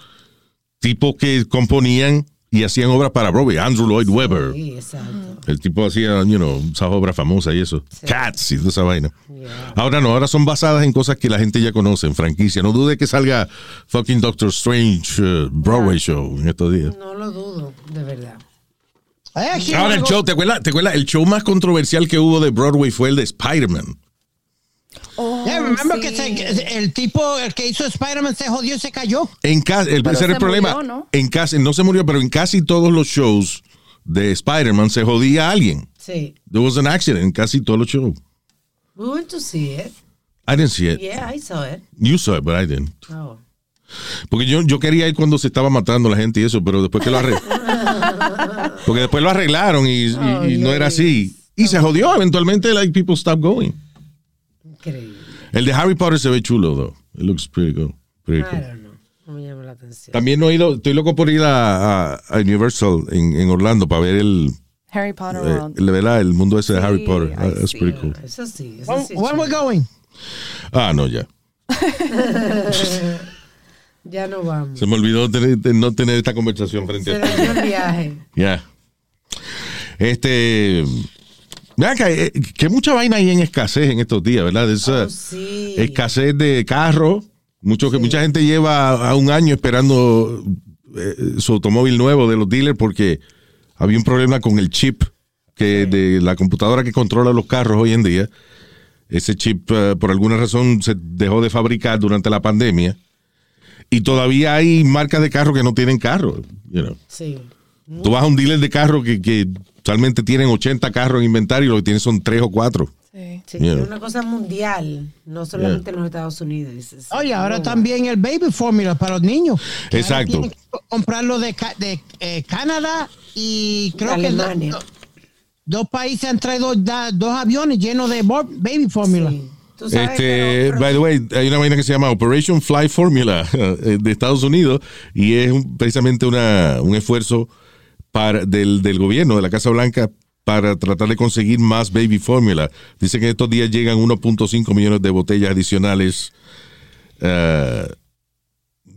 tipos que componían y hacían obras para Broadway. Andrew Lloyd Webber. Sí, exacto. El tipo hacía, you know, esas obras famosas y eso. Cats y toda esa vaina. Ahora no, ahora son basadas en cosas que la gente ya conoce, en franquicia. No dude que salga fucking Doctor Strange uh, Broadway show en estos días. No lo dudo, de verdad. I actually Ahora el show, ¿te acuerdas? ¿te acuerdas? El show más controversial que hubo de Broadway fue el de Spider-Man. Oh, Yeah, remember sí. que se- el tipo, el que hizo Spider-Man se jodió y se cayó. En ca- el, ese era el problema. murió, ¿no? En casi, no se murió, pero en casi todos los shows de Spider-Man se jodía a alguien. Sí. There was an accident en casi todos los shows. We went to see it. I didn't see it. Yeah, I saw it. You saw it, but I didn't. Oh. Porque yo, yo quería ir cuando se estaba matando la gente y eso, pero después que lo arreglaron. Porque después lo arreglaron y, y- Oh, y no era así. Y se jodió. Eventualmente, like, people stopped going. Increíble. El de Harry Potter se ve chulo, though. It looks pretty good. Pretty I cool. don't know. No me llama la atención. También no he ido, estoy loco por ir a, a- a Universal en, en Orlando para ver el, Harry Potter eh, World. el, ¿verdad? el mundo ese de Sí, Harry Potter. ay, That's sí. pretty cool. Eso sí, eso When, sí. when chulo. we going? Ah, no, ya. Ya no vamos. Se me olvidó tener- de no tener esta conversación frente Se a el viaje. Ya. Este. Vean que, que mucha vaina hay en escasez en estos días, ¿verdad? Esa Oh, sí. escasez de carro. Mucho que mucha gente lleva a un año esperando eh, su automóvil nuevo de los dealers porque había un problema con el chip que de la computadora que controla los carros hoy en día. Ese chip, eh, por alguna razón, se dejó de fabricar durante la pandemia. Y todavía hay marcas de carro que no tienen carro. You know. Sí. Tú vas a un dealer de carro que, que usualmente tienen 80 carros en inventario y lo que tienen son 3 o 4. Sí. Sí, Yeah. es una cosa mundial, no solamente en los Estados Unidos. Es- Oye, ahora no, también el baby formula para los niños. Exacto. tienen que comprarlo de, de eh, Canadá y creo que Alemania. do- dos países han traído da- dos aviones llenos de baby formula. Sí. Sabes, Este, pero- by the way, hay una vaina que se llama Operation Fly Formula eh, de Estados Unidos y es un- precisamente una, un esfuerzo para, del, del gobierno, de la Casa Blanca, para tratar de conseguir más baby formula. Dice que estos días llegan 1.5 millones de botellas adicionales eh,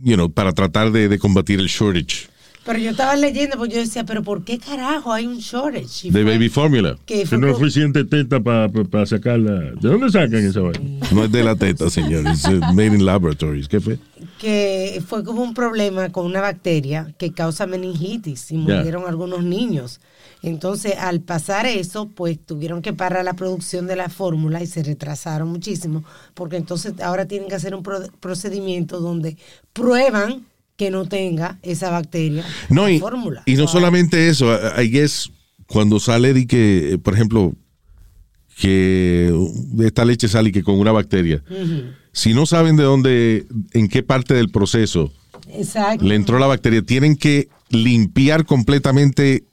you know, para tratar de, de combatir el shortage Pero yo estaba leyendo, porque yo decía, pero ¿por qué carajo hay un shortage? De baby formula. que Que no es suficiente teta para sacarla. ¿De dónde sacan esa vaina? No es de la teta, señor. Es eh, made in laboratories. ¿Qué fue? Que fue como un problema con una bacteria que causa meningitis y murieron algunos niños. Entonces, al pasar eso, pues tuvieron que parar la producción de la fórmula y se retrasaron muchísimo, porque entonces ahora tienen que hacer un pro- procedimiento donde prueban que no tenga esa bacteria No, la y, fórmula. y no solamente eso, I guess cuando sale de que, eh, por ejemplo, que esta leche sale y que con una bacteria, si no saben de dónde, en qué parte del proceso Exacto. le entró la bacteria, tienen que limpiar completamente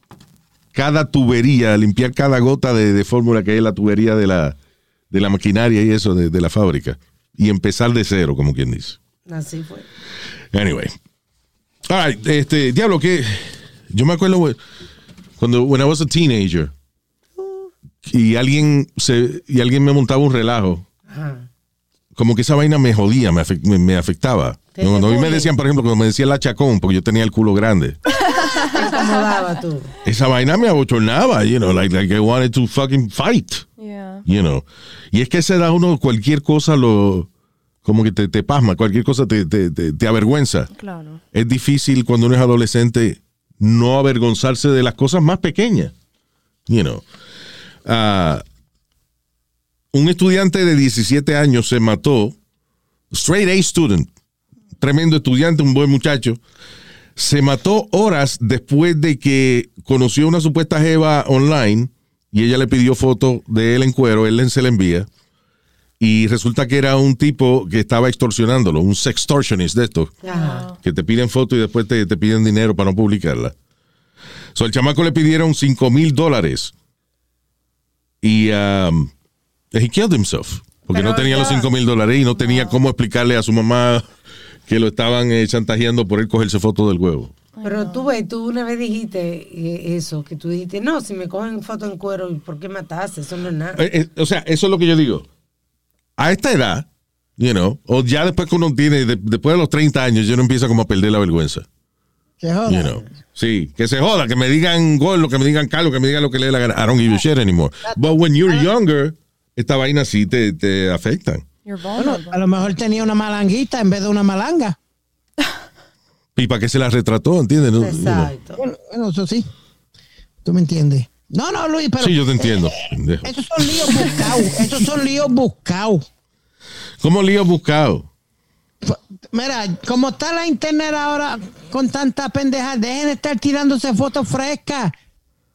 cada tubería, limpiar cada gota de, de fórmula que hay en la tubería de la, de la maquinaria y eso de, de la fábrica. Y empezar de cero, como quien dice. Así fue. Anyway. All right, este, diablo, que yo me acuerdo cuando when I was a teenager y alguien se y alguien me montaba un relajo, Ajá. como que esa vaina me jodía, me, afec- me- me afectaba. Cuando a mí me decían, por ejemplo, cuando me decían la chacón, porque yo tenía el culo grande, ¿Qué acomodaba tú? esa vaina me abochornaba, you know, like, like I wanted to fucking fight, Yeah. you know. Y es que se da uno cualquier cosa lo como que te, te pasma, cualquier cosa te, te, te- te avergüenza. Claro. es difícil cuando uno es adolescente no avergonzarse de las cosas más pequeñas. You know. Ah, un estudiante de 17 años se mató, straight A student, tremendo estudiante, un buen muchacho, se mató horas después de que conoció una supuesta jeva online y ella le pidió foto de él en cuero, él se la envía. Y resulta que era un tipo que estaba extorsionándolo, un sextortionist de estos, que te piden foto y después te, te piden dinero para no publicarla. So, el chamaco le pidieron 5 mil dólares y um, he killed himself porque Pero no tenía los ya- 5 mil dólares y no tenía cómo explicarle a su mamá que lo estaban eh, chantajeando por él cogerse foto del huevo. Pero tú ves, tú una vez dijiste eh, eso, que tú dijiste, no, si me cogen foto en cuero, ¿por qué mataste? Eso no es nada. Eh, eh, o sea, eso es lo que yo digo. A esta edad, you know, o ya después que uno tiene, de- después de los 30 años, yo no empieza como a perder la vergüenza. Que joda. You know. Sí, que se joda, que me digan gordo, que me digan Carlos, que me digan lo que le dé la gana. I don't give a shit anymore. But when you're younger, esta vaina sí te, te afectan. Bueno, a lo mejor tenía una malanguita en vez de una malanga. ¿Y para qué se la retrató? ¿Entiendes? Exacto. Bueno, bueno, eso sí. Tú me entiendes. No, no, Luis, pero. Sí, yo te entiendo. pendejo. Esos son líos buscados. Esos son líos buscados. ¿Cómo lío buscado? Mira, como está la internet ahora con tanta pendeja, dejen de estar tirándose fotos frescas.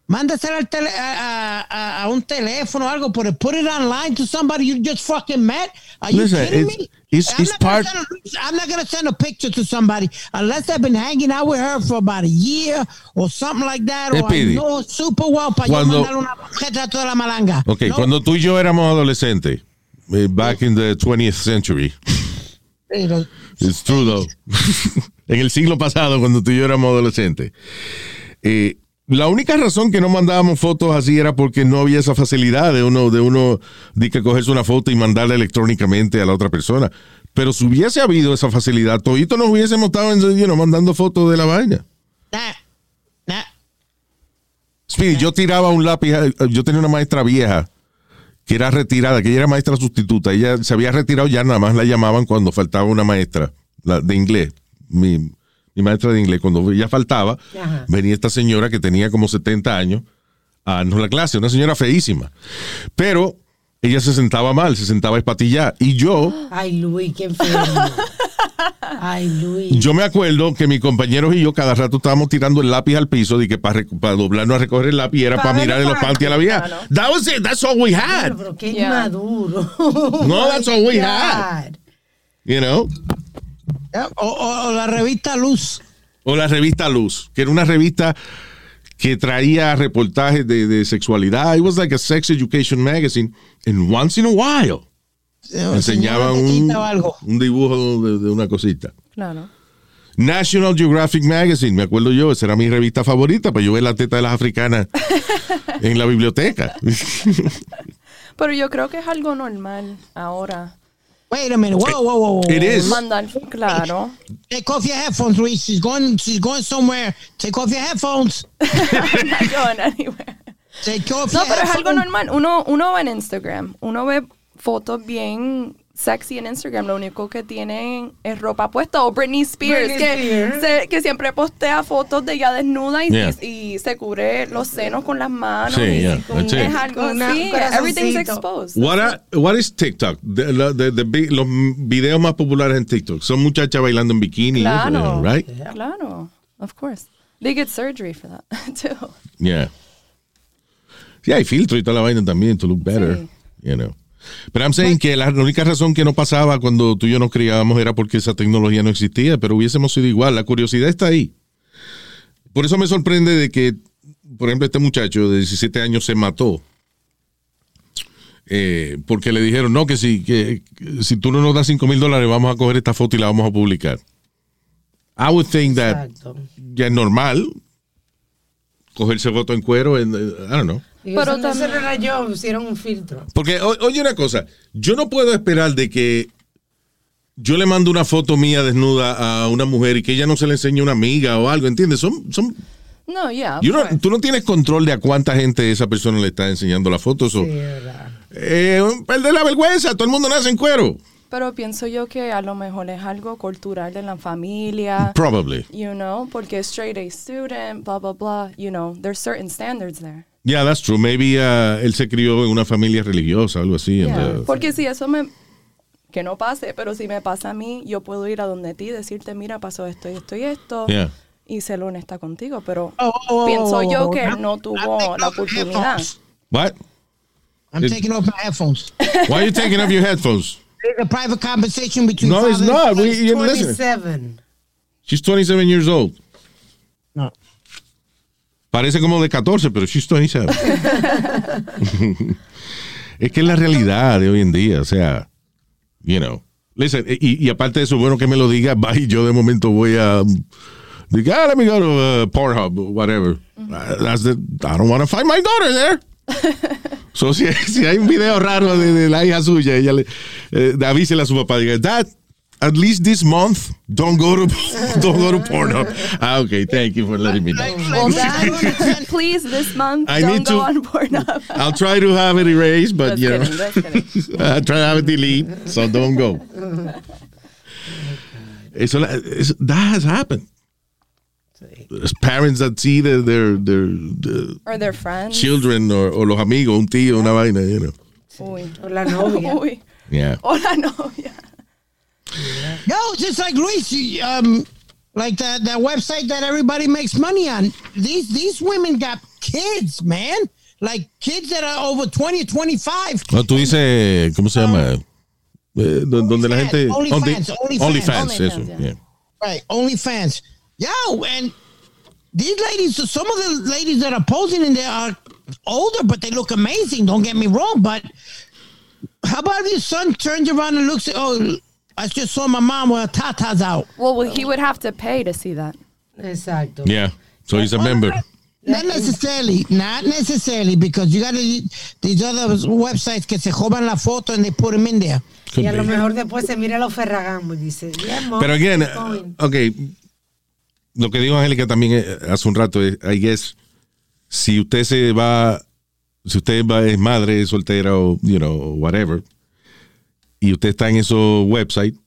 Mándasela al tele- a, a- a- un teléfono o algo, but put it online to somebody you just fucking met. Are you Listen, kidding it's- me? it's- I'm it's not gonna part- send a- I'm not going to send a picture to somebody unless I've been hanging out with her for about a year or something like that, or I know super well para yo cuando- mandarle una retrato de la malanga. Ok, No, cuando tú y yo éramos adolescentes, eh, back in the 20th century, pero- It's true though. en el siglo pasado, cuando tú y yo éramos adolescentes. eh, la única razón que no mandábamos fotos así era porque no había esa facilidad de uno, de uno, de que cogerse una foto y mandarla electrónicamente a la otra persona. Pero si hubiese habido esa facilidad, todito nos hubiésemos estado you know, mandando fotos de la vaina. Nah, nah. Speedy, yo tiraba un lápiz, yo tenía una maestra vieja que era retirada, que ella era maestra sustituta, ella se había retirado ya, nada más la llamaban cuando faltaba una maestra la, de inglés, mi, mi maestra de inglés, cuando ella faltaba, Ajá. venía esta señora que tenía como 70 años a darnos la clase, una señora feísima, pero ella se sentaba mal, se sentaba espatillada, y yo... Ay, Luis, qué enfermo. Ay, Luis. Yo me acuerdo que mis compañeros y yo cada rato estábamos tirando el lápiz al piso de que para, doblarnos a recoger el lápiz era Pa' para mirar en los panties a la vieja. Claro. That was it. That's all we had. Pero, pero qué Yeah. maduro. No, that's all we had. You know? O, o- o la revista Luz. O la revista Luz, que era una revista que traía reportajes de, de sexualidad. It was like a sex education magazine. And once in a while enseñaban un, Señora, o algo. un dibujo de, de una cosita. Claro. National Geographic Magazine, me acuerdo yo, esa era mi revista favorita, para yo ver la teta de las africanas en la biblioteca. Pero yo creo que es algo normal ahora. Wait a minute. Whoa, whoa, whoa, whoa. It is. Mandar, claro. Take off your headphones, Luis. She's going. She's going somewhere. Take off your headphones. Not going anywhere. Take off No, your pero es algo headphones. normal. Uno, uno ve en Instagram, uno ve fotos bien sexy en Instagram. Lo único que tienen es ropa puesta. O Britney Spears, Britney que, Spears. se- que siempre postea fotos de ella desnuda y, Yeah. y, y se cubre los senos con las manos. Sí, y yeah, con- es algo así. Everything's exposed. What, are- what is TikTok? De- de vi- los videos más populares en TikTok son muchachas bailando en bikini, Claro. right? Claro. Of course. They get surgery for that, too. Yeah. Sí, hay filtro y toda la vaina también to look better, Sí. you know. Pero I'm saying que la, la única razón que no pasaba cuando tú y yo nos criábamos era porque esa tecnología no existía, pero hubiésemos sido igual. La curiosidad está ahí. Por eso me sorprende de que, por ejemplo, este muchacho de 17 años se mató. Eh, porque le dijeron, no, que si, que, que si tú no nos das 5 mil dólares, vamos a coger esta foto y la vamos a publicar. I would think that Exacto. ya es normal cogerse foto en cuero, en, eh, I don't know. Pero eso, no- era yo, hicieron un filtro. Porque, o- oye una cosa, yo no puedo esperar de que yo le mando una foto mía desnuda a una mujer y que ella no se le enseñe a una amiga o algo, ¿entiendes? Son, son, No, yeah. of you know, course. tú no tienes control de a cuánta gente esa persona le está enseñando la foto. so, Sí, verdad. eh, perder la vergüenza, todo el mundo nace en cuero. Pero pienso yo que a lo mejor es algo cultural de la familia. Probably. You know, porque straight A student, blah, blah, blah. You know, there's certain standards there. Yeah, that's true. Maybe uh, él se crió en una familia religiosa, algo así. Yeah. uh, Porque si eso me... Que no pase, pero si me pasa a mí, yo puedo ir a donde ti y decirte, mira, pasó esto y esto y esto. Yeah. Y ser honesta contigo, pero Oh, oh, pienso oh, yo oh, que I'm- no tuvo taking la off my oportunidad. headphones. What? I'm It- taking off my headphones. Why are you taking off your headphones? There's a private conversation between No, it's not. We, you listen. 27. She's 27 years old. No. Parece como de 14, pero she's 27. es que es la realidad de hoy en día, o sea, you know. Listen, y, y aparte de eso, bueno que me lo diga, y yo de momento voy a diga, ah, let me go to uh, Pornhub, whatever. Uh, that's the, I don't want to find my daughter there. so, si, si hay un video raro de, de la hija suya, ella le eh, avísele a su papá, diga, Dad, at least this month, don't go to don't go to Pornhub. Ah, okay, thank you for letting me know. Well, Dad, please, this month, I don't need go to- on Pornhub. I'll try to have it erased, but Just you know, kidding, just kidding. I'll try to have it delete, so don't go. Eso, la- es- that has happened. There's parents that see their, their, their, their Or their friends. children or, o los amigos, un tío, una vaina, you know. Uy. O la novia. Uy. Yeah. O la novia. Yo, just like Luis, um, like that that website that everybody makes money on. These these women got kids, man. Like kids that are over 20 25. No, tú dices, ¿cómo se llama? Eh, do- donde la gente. OnlyFans, Only- OnlyFans. OnlyFans, eso. OnlyFans, yeah. Right, OnlyFans. Yo, and these ladies, some of the ladies that are posing in there are older, but they look amazing. Don't get me wrong, but how about if your son turns around and looks at, oh, I just saw my mom with her tatas out. Well, he would have to pay to see that. Exacto. Yeah. So he's a member. Not necessarily, not necessarily, because you got these other websites que se joban la foto and they put them in there. Could Y a lo mejor después se mira los Ferragamo y dice, yeah, mom, Pero again, keep going. ok, lo que dijo Angélica también eh, hace un rato, es, I guess, si usted se va, si usted va, es madre soltera o, you know, whatever, y usted está en esos websites,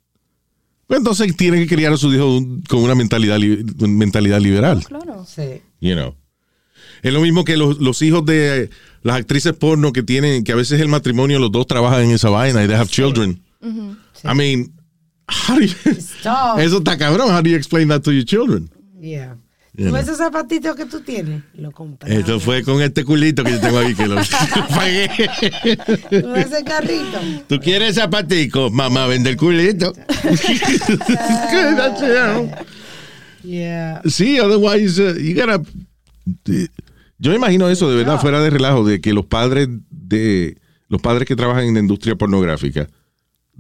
pues entonces tiene que criar a su hijo con una mentalidad, li- mentalidad liberal, Claro. Sí. you know. Es lo mismo que los, los hijos de las actrices porno que tienen, que a veces el matrimonio, los dos trabajan en esa vaina y they have children. I mean, how do you- Stop. eso está cabrón. How do you explain that to your children? Yeah. You ¿Tú know. esos zapatitos que tú tienes? Lo compré. Esto fue con este culito que yo tengo aquí que lo pagué. ¿Tú ese carrito? ¿Tú quieres zapatico? Mamá, vende el culito. Yeah. sí, otherwise, uh, you gotta... Yo me imagino eso de verdad, fuera de relajo, de que los padres de los padres que trabajan en la industria pornográfica,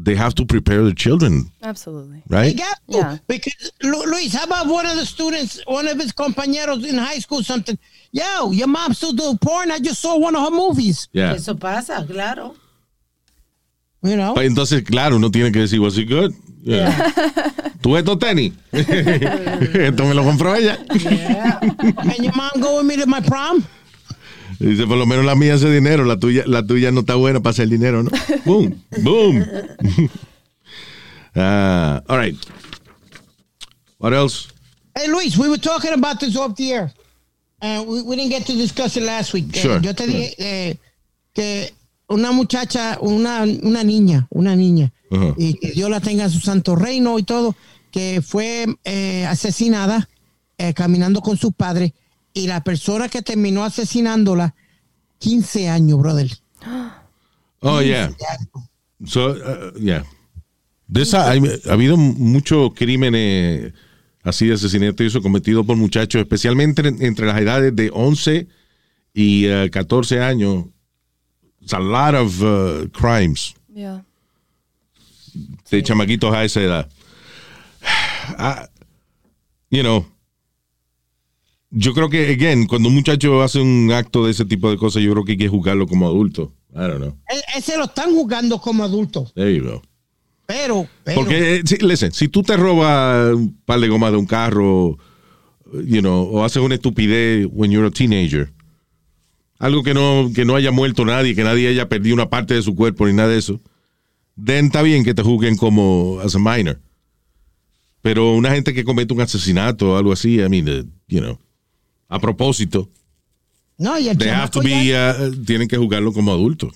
they have to prepare their children, Absolutely. right? They got to, Yeah. Because, Luis, how about one of the students, one of his compañeros in high school, something? Yo, your mom still do porn? I just saw one of her movies. Yeah. Eso pasa, claro. You know? Pues Entonces, claro, uno tiene que decir, was it good? Yeah. ¿Tú ves estos tenis? Esto me lo compró ella. Yeah. and your mom go with me to my prom? Dice, por lo menos la mía hace dinero, la tuya, la tuya no está buena para hacer dinero, ¿no? Boom, boom. Ah, all right. What else? Hey, Luis, we were talking about this off the air. And we, we didn't get to discuss it last week. Eh, yo te dije eh, que una muchacha, una, una niña, una niña, Ajá. y que Dios la tenga en su santo reino y todo, que fue eh, asesinada eh, caminando con sus padres y la persona que terminó asesinándola, 15 años, brother. Oh, yeah. So, uh, yeah. De esa, ha habido muchos crímenes así de asesinato y eso cometido por muchachos, especialmente en- entre las edades de 11 y uh, 14 años. It's a lot of uh, crimes. Yeah. de chamaquitos a esa edad. Ah, you know, yo creo que, again, cuando un muchacho hace un acto de ese tipo de cosas, yo creo que hay que juzgarlo como adulto. I don't know. E- Ese lo están jugando como adulto. There you go. Pero, pero Porque, eh, listen, si tú te robas un par de gomas de un carro, you know, o haces una estupidez when you're a teenager, algo que no, que no haya muerto nadie, que nadie haya perdido una parte de su cuerpo ni nada de eso, then está bien que te juzguen como as a minor. Pero una gente que comete un asesinato o algo así, I mean, eh, you know, a propósito, No, y el They have to chamaco be, ya- uh, tienen que jugarlo como adultos.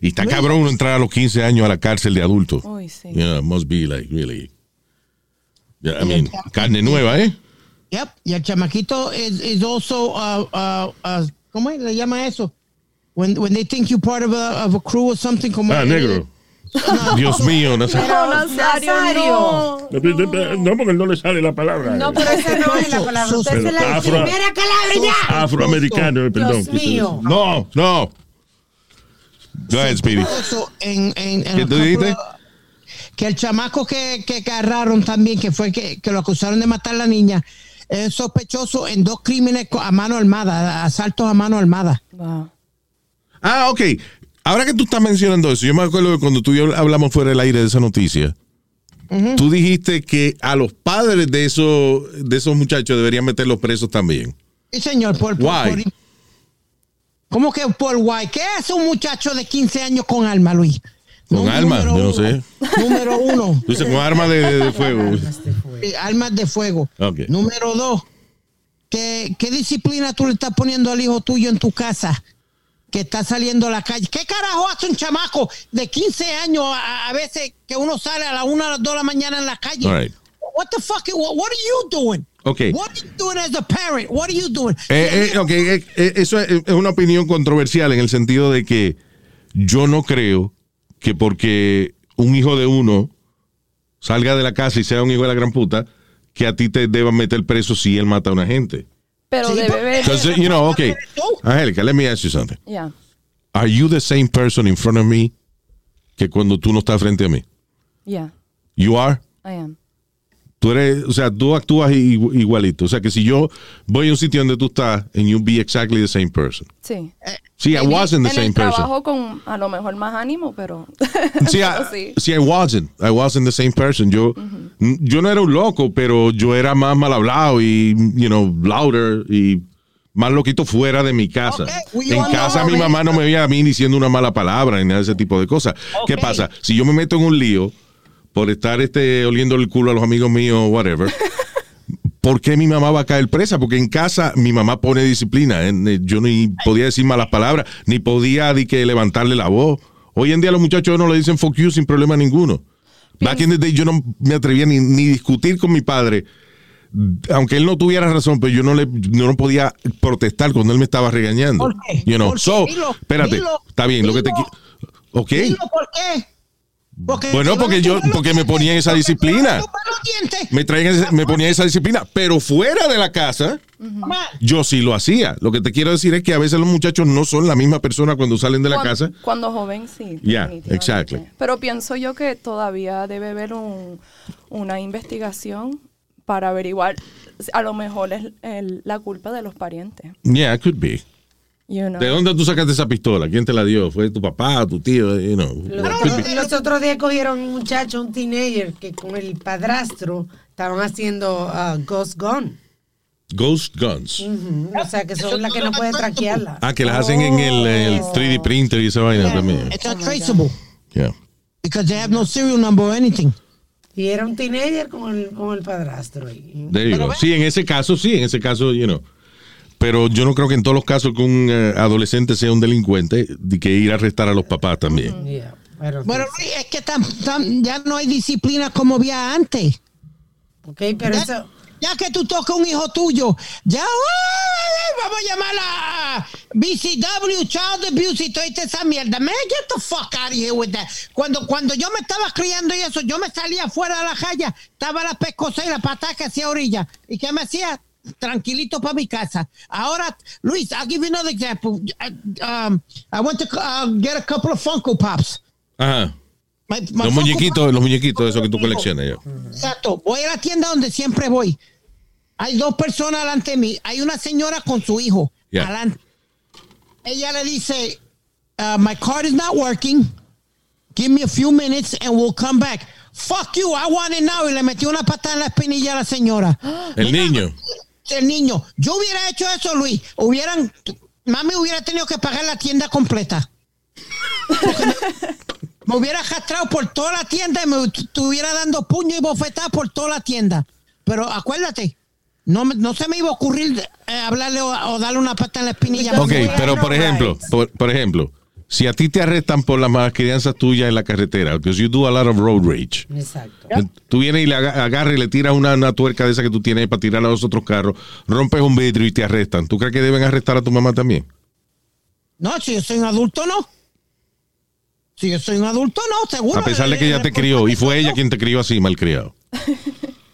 Y está cabrón uno entrar a los 15 años a la cárcel de adulto. Uy, sí. Yeah, must be like really. Yeah, I mean, carne nueva, ¿eh? Yep, y el chamaquito is, is also, uh, uh, uh, ¿cómo le llama eso? When, when they think you part of a, of a crew or something como... Ah, negro. Dios mío, no sé. No, Nazario, no. No, porque no le sale la palabra. No, pero esa no es la palabra. Usted Pero se la afro- primera palabra ya. Afroamericano, eh, perdón. Dios mío. No, no. Go ahead, Speedy. En, en, en ¿Qué tú dijiste? que el chamaco que, que agarraron también, que fue que, que lo acusaron de matar a la niña, es sospechoso en dos crímenes a mano armada, asaltos a mano armada. Wow. Ah, ok. Ahora que tú estás mencionando eso, yo me acuerdo que cuando tú y yo hablamos fuera del aire de esa noticia, tú dijiste que a los padres de esos, de esos muchachos deberían meterlos presos también. Sí, señor, por, por- Why? por- ¿Cómo que por guay? ¿Qué hace un muchacho de 15 años con alma, Luis? Con armas, número yo no uno. sé. Número uno. Tú dices con armas de, de- de fuego. Sí, armas de fuego. Número dos, ¿qué, ¿qué disciplina tú le estás poniendo al hijo tuyo en tu casa? Que está saliendo a la calle. ¿Qué carajo hace un chamaco de 15 años a, a veces que uno sale a las 1 a las 2 de la mañana en la calle? Right. What the fuck? What, what are you doing? Ok. What are you doing as a parent? What are you doing? Eh, eh, ok, eh, eh, eso es, es una opinión controversial en el sentido de que yo no creo que porque un hijo de uno salga de la casa y sea un hijo de la gran puta, que a ti te deban meter preso si él mata a una gente. Pero Sí, debe porque- ver. You know, okay. Angélica, let me ask you something. Yeah. Are you the same person in front of me que cuando tú no estás frente a mí? Yeah. You are? I am. Tú eres, o sea, tú actúas igu- igualito. O sea, que si yo voy a un sitio donde tú estás, and you be exactly the same person. Sí. Sí, I wasn't the en same el person. trabajo con a lo mejor más ánimo, pero. Sí, pero I, sí. I wasn't. I wasn't the same person. Yo, n- yo no era un loco, pero yo era más mal hablado y, you know, louder y más loquito fuera de mi casa. Okay, en casa mi mamá no me veía a mí diciendo una mala palabra ni nada de ese tipo de cosas. ¿Qué pasa? Si yo me meto en un lío por estar este, oliendo el culo a los amigos míos, whatever. ¿Por qué mi mamá va a caer presa? Porque en casa mi mamá pone disciplina. ¿eh? Yo ni podía decir malas palabras, ni podía di que levantarle la voz. Hoy en día los muchachos no le dicen fuck you sin problema ninguno. Back in the day yo no me atrevía ni, ni discutir con mi padre. Aunque él no tuviera razón, pero yo no le no, podía protestar cuando él me estaba regañando. ¿Por qué? You know, ¿Por qué? so, Dilo, espérate, dilo, está bien, lo que te Ok. ¿Por qué? Porque Bueno, porque yo- porque me ponía esa porque te disciplina. Me traían me ponía esa disciplina, pero fuera de la casa, yo sí lo hacía. Lo que te quiero decir es que a veces los muchachos no son la misma persona cuando salen de la Cuando- casa. Cuando joven, sí. Yeah, exactly. Pero pienso yo que todavía debe haber un- una investigación para averiguar. A lo mejor es el- la culpa de los parientes. Yeah, it could be. You know. ¿De dónde tú sacaste esa pistola? ¿Quién te la dio? ¿Fue tu papá, tu tío? You know. Los, otros días cogieron un muchacho, un teenager, que con el padrastro estaban haciendo uh, Ghost Gun. Ghost guns. Ujú, O sea, que son las que no pueden traquearla. Ah, que las hacen en el, el Oh. 3D printer y esa vaina también. It's not traceable Yeah. because they have no serial number or anything. Y era un teenager con el, con el padrastro. ahí. There you go. Sí, en ese caso, sí, en ese caso, you know. Pero yo no creo que en todos los casos que un eh, adolescente sea un delincuente, de que ir a arrestar a los papás también. Yeah, pero- Bueno, es que tan- tan- ya no hay disciplina como había antes. ok, pero Ya, eso... ya que tú tocas un hijo tuyo, ya ¡ay! vamos a llamar a BCW, Child Abuse y toda esa mierda. Man, get the fuck out of here with that. Cuando, cuando yo me estaba criando y eso, yo me salía fuera de la calle, estaba la pescosa y la patada que hacía orilla. ¿Y qué me hacía? Tranquilito para mi casa. Ahora, Luis, I'll give you another example. I, um, I went to uh, get a couple of Funko Pops. Ajá. My- my Los Funko muñequitos, los muñequitos, esos que tú coleccionas. Exacto. Voy a la tienda donde siempre voy. Hay dos personas delante de mí. Hay una señora con su hijo. Yeah. Ella le dice, uh, my card is not working. Give me a few minutes and we'll come back. Fuck you, I want it now. Y le metió una patada en la espinilla a la señora. El niño. El niño. Yo hubiera hecho eso, Luis. Hubieran, mami hubiera tenido que pagar la tienda completa. Me, me hubiera arrastrado por toda la tienda y me estuviera dando puño y bofetada por toda la tienda. Pero acuérdate, No, no se me iba a ocurrir eh, hablarle o, o darle una pata en la espinilla. Ok, pero por ejemplo, por ejemplo, si a ti te arrestan por las malas crianzas tuyas en la carretera, because you do a lot of road rage, Exacto. tú vienes y le aga- agarras y le tiras una, una tuerca de esa que tú tienes para tirar a los otros carros, rompes un vidrio y te arrestan. ¿Tú crees que deben arrestar a tu mamá también? No, si yo soy un adulto, no. Si yo soy un adulto, no, seguro. A pesar de que ella te crió y fue ella quien te crió así, malcriado.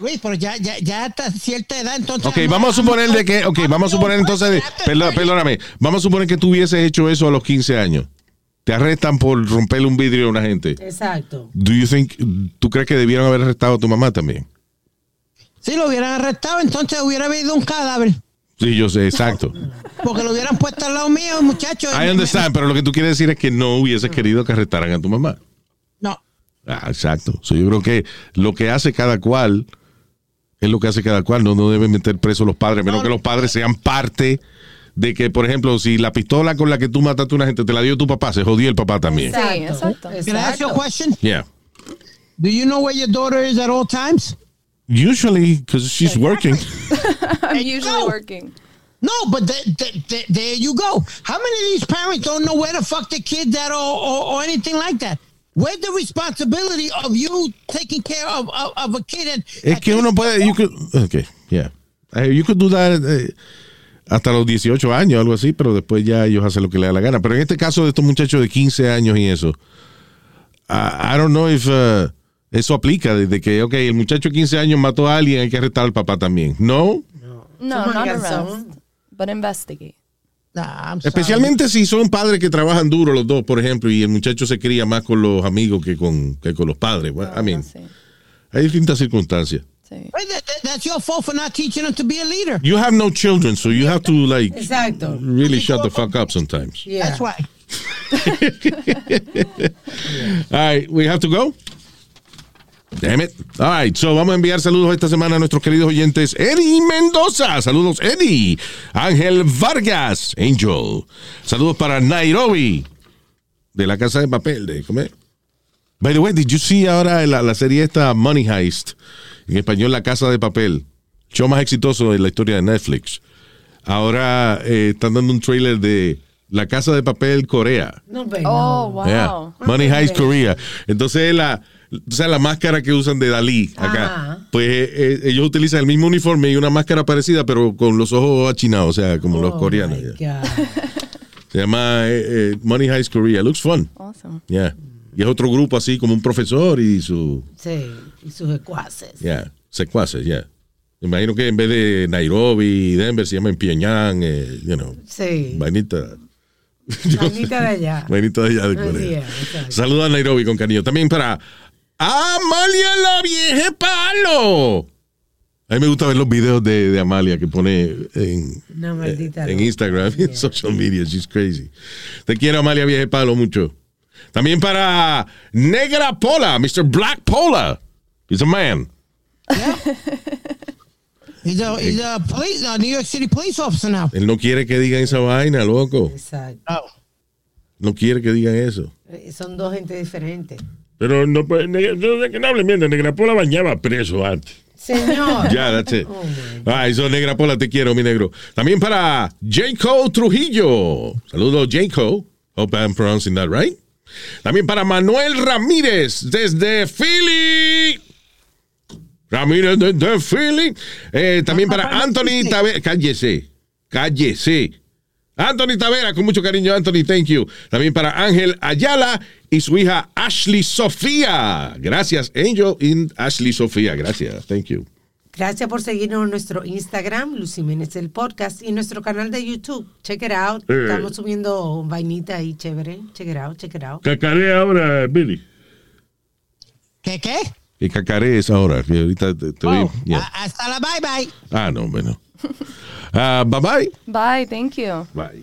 Luis, pero ya, ya, ya hasta cierta edad, entonces. Ok, vamos a suponer de que, ok, vamos a suponer entonces, de- perdón- perdóname, vamos a suponer que tú hubieses hecho eso a los 15 años. Te arrestan por romperle un vidrio a una gente. Exacto. Do you think, ¿Tú crees que debieron haber arrestado a tu mamá también? Si lo hubieran arrestado, entonces hubiera habido un cadáver. Sí, yo sé, exacto. Porque lo hubieran puesto al lado mío, muchachos. I understand, pero lo que tú quieres decir es que no hubieses querido que arrestaran a tu mamá. No. Ah, exacto. So, yo creo que lo que hace cada cual es lo que hace cada cual. No, no deben meter preso a los padres, menos que los padres sean parte de que, por ejemplo, si la pistola con la que tú mataste a una gente te la dio tu papá, se jodió el papá también. Sí, exacto. Can I ask you a question? Yeah. Do you know where your daughter is at all times? Usually, because she's working. I'm usually working. No, but th- th- th- there you go. How many of these parents don't know where the fuck their kids at or, or, or anything like that? Where's the responsibility of you taking care of, of, of a kid? And, Es que uno puede, you could, okay, yeah. Eh, you could do that eh, hasta los 18 años, algo así, pero después ya ellos hacen lo que les da la gana. Pero en este caso de estos muchachos de 15 años y eso, I, I don't know if uh, eso aplica, desde que, ok, el muchacho de 15 años mató a alguien, hay que arrestar al papá también. No, No, arrest, some. but investigate. Nah, sorry. especialmente si son padres que trabajan duro los dos, por ejemplo, y el muchacho se cría más con los amigos que con, que con los padres. Well, I mean, Sí, hay distintas circunstancias. sí. That's your fault for not teaching them to be a leader. You have no children, so you have to like Exacto. really shut the fuck up sometimes. Yeah. That's why. All right, we have to go. Damn it. All right, so vamos a enviar saludos esta semana a nuestros queridos oyentes. Eddie Mendoza. Saludos, Eddie. Ángel Vargas. Angel. Saludos para Nairobi. De la casa de papel. De comer. By the way, did you see ahora la, la serie esta Money Heist? En español, La Casa de Papel. Show más exitoso de la historia de Netflix. Ahora eh, están dando un trailer de La Casa de Papel Corea. No, baby. Oh, wow. Yeah. Money Heist Korea. Entonces la, o sea, la máscara que usan de Dalí acá, Ajá. pues eh, eh, ellos utilizan el mismo uniforme y una máscara parecida, pero con los ojos achinados, o sea, como los Oh, coreanos. my yeah. God. Se llama eh, eh, Money Heist Korea. Looks fun. Awesome. Yeah. Y es otro grupo así como un profesor y su, Sí, y sus ecuaces. yeah, secuaces, yeah. Me imagino que en vez de Nairobi y Denver se llama en Pyongyang, eh, you know, Sí. vainita. Manita de allá. Vainita de allá de Corea. exacto. Saluda a Nairobi con cariño. También para Amalia la vieja palo. A mí me gusta ver los videos de, de Amalia que pone en, loca. Instagram y en social media. She's crazy. Te quiero, Amalia vieja palo, mucho. También para Negra Pola, Mr. Black Pola. He's a man. He's a, he's a police, a New York City police officer now. Él no quiere que digan esa vaina, loco. Exacto. Oh. No quiere que digan eso. Eh, Son dos gente diferentes. Pero no No, que no hable mierda. Negra Pola bañaba preso antes. Señor. Ya, that's it. Oh, my Ay, eso negra pola, te quiero, mi negro. También para Jaco Trujillo. Saludos, Jaco. Hope I'm pronouncing that right. También para Manuel Ramírez desde Philly. Ramírez desde Philly. Eh, también para Anthony Tavera. Cállese. Cállese. Anthony Tavera, con mucho cariño, Anthony, thank you. También para Ángel Ayala y su hija Ashley Sofía. Gracias, Angel y Ashley Sofía. Gracias, thank you. Gracias por seguirnos en nuestro Instagram, Lucy Jiménez el podcast, y nuestro canal de YouTube. Check it out. Eh. Estamos subiendo vainita ahí chévere. Check it out, check it out. Cacarea ahora, Billy. ¿Qué, qué? Y cacaré es ahora, ahorita te, te. Oh, Yeah. hasta la bye bye. Ah, no, bueno. Ah, bye bye. Bye, thank you. Bye.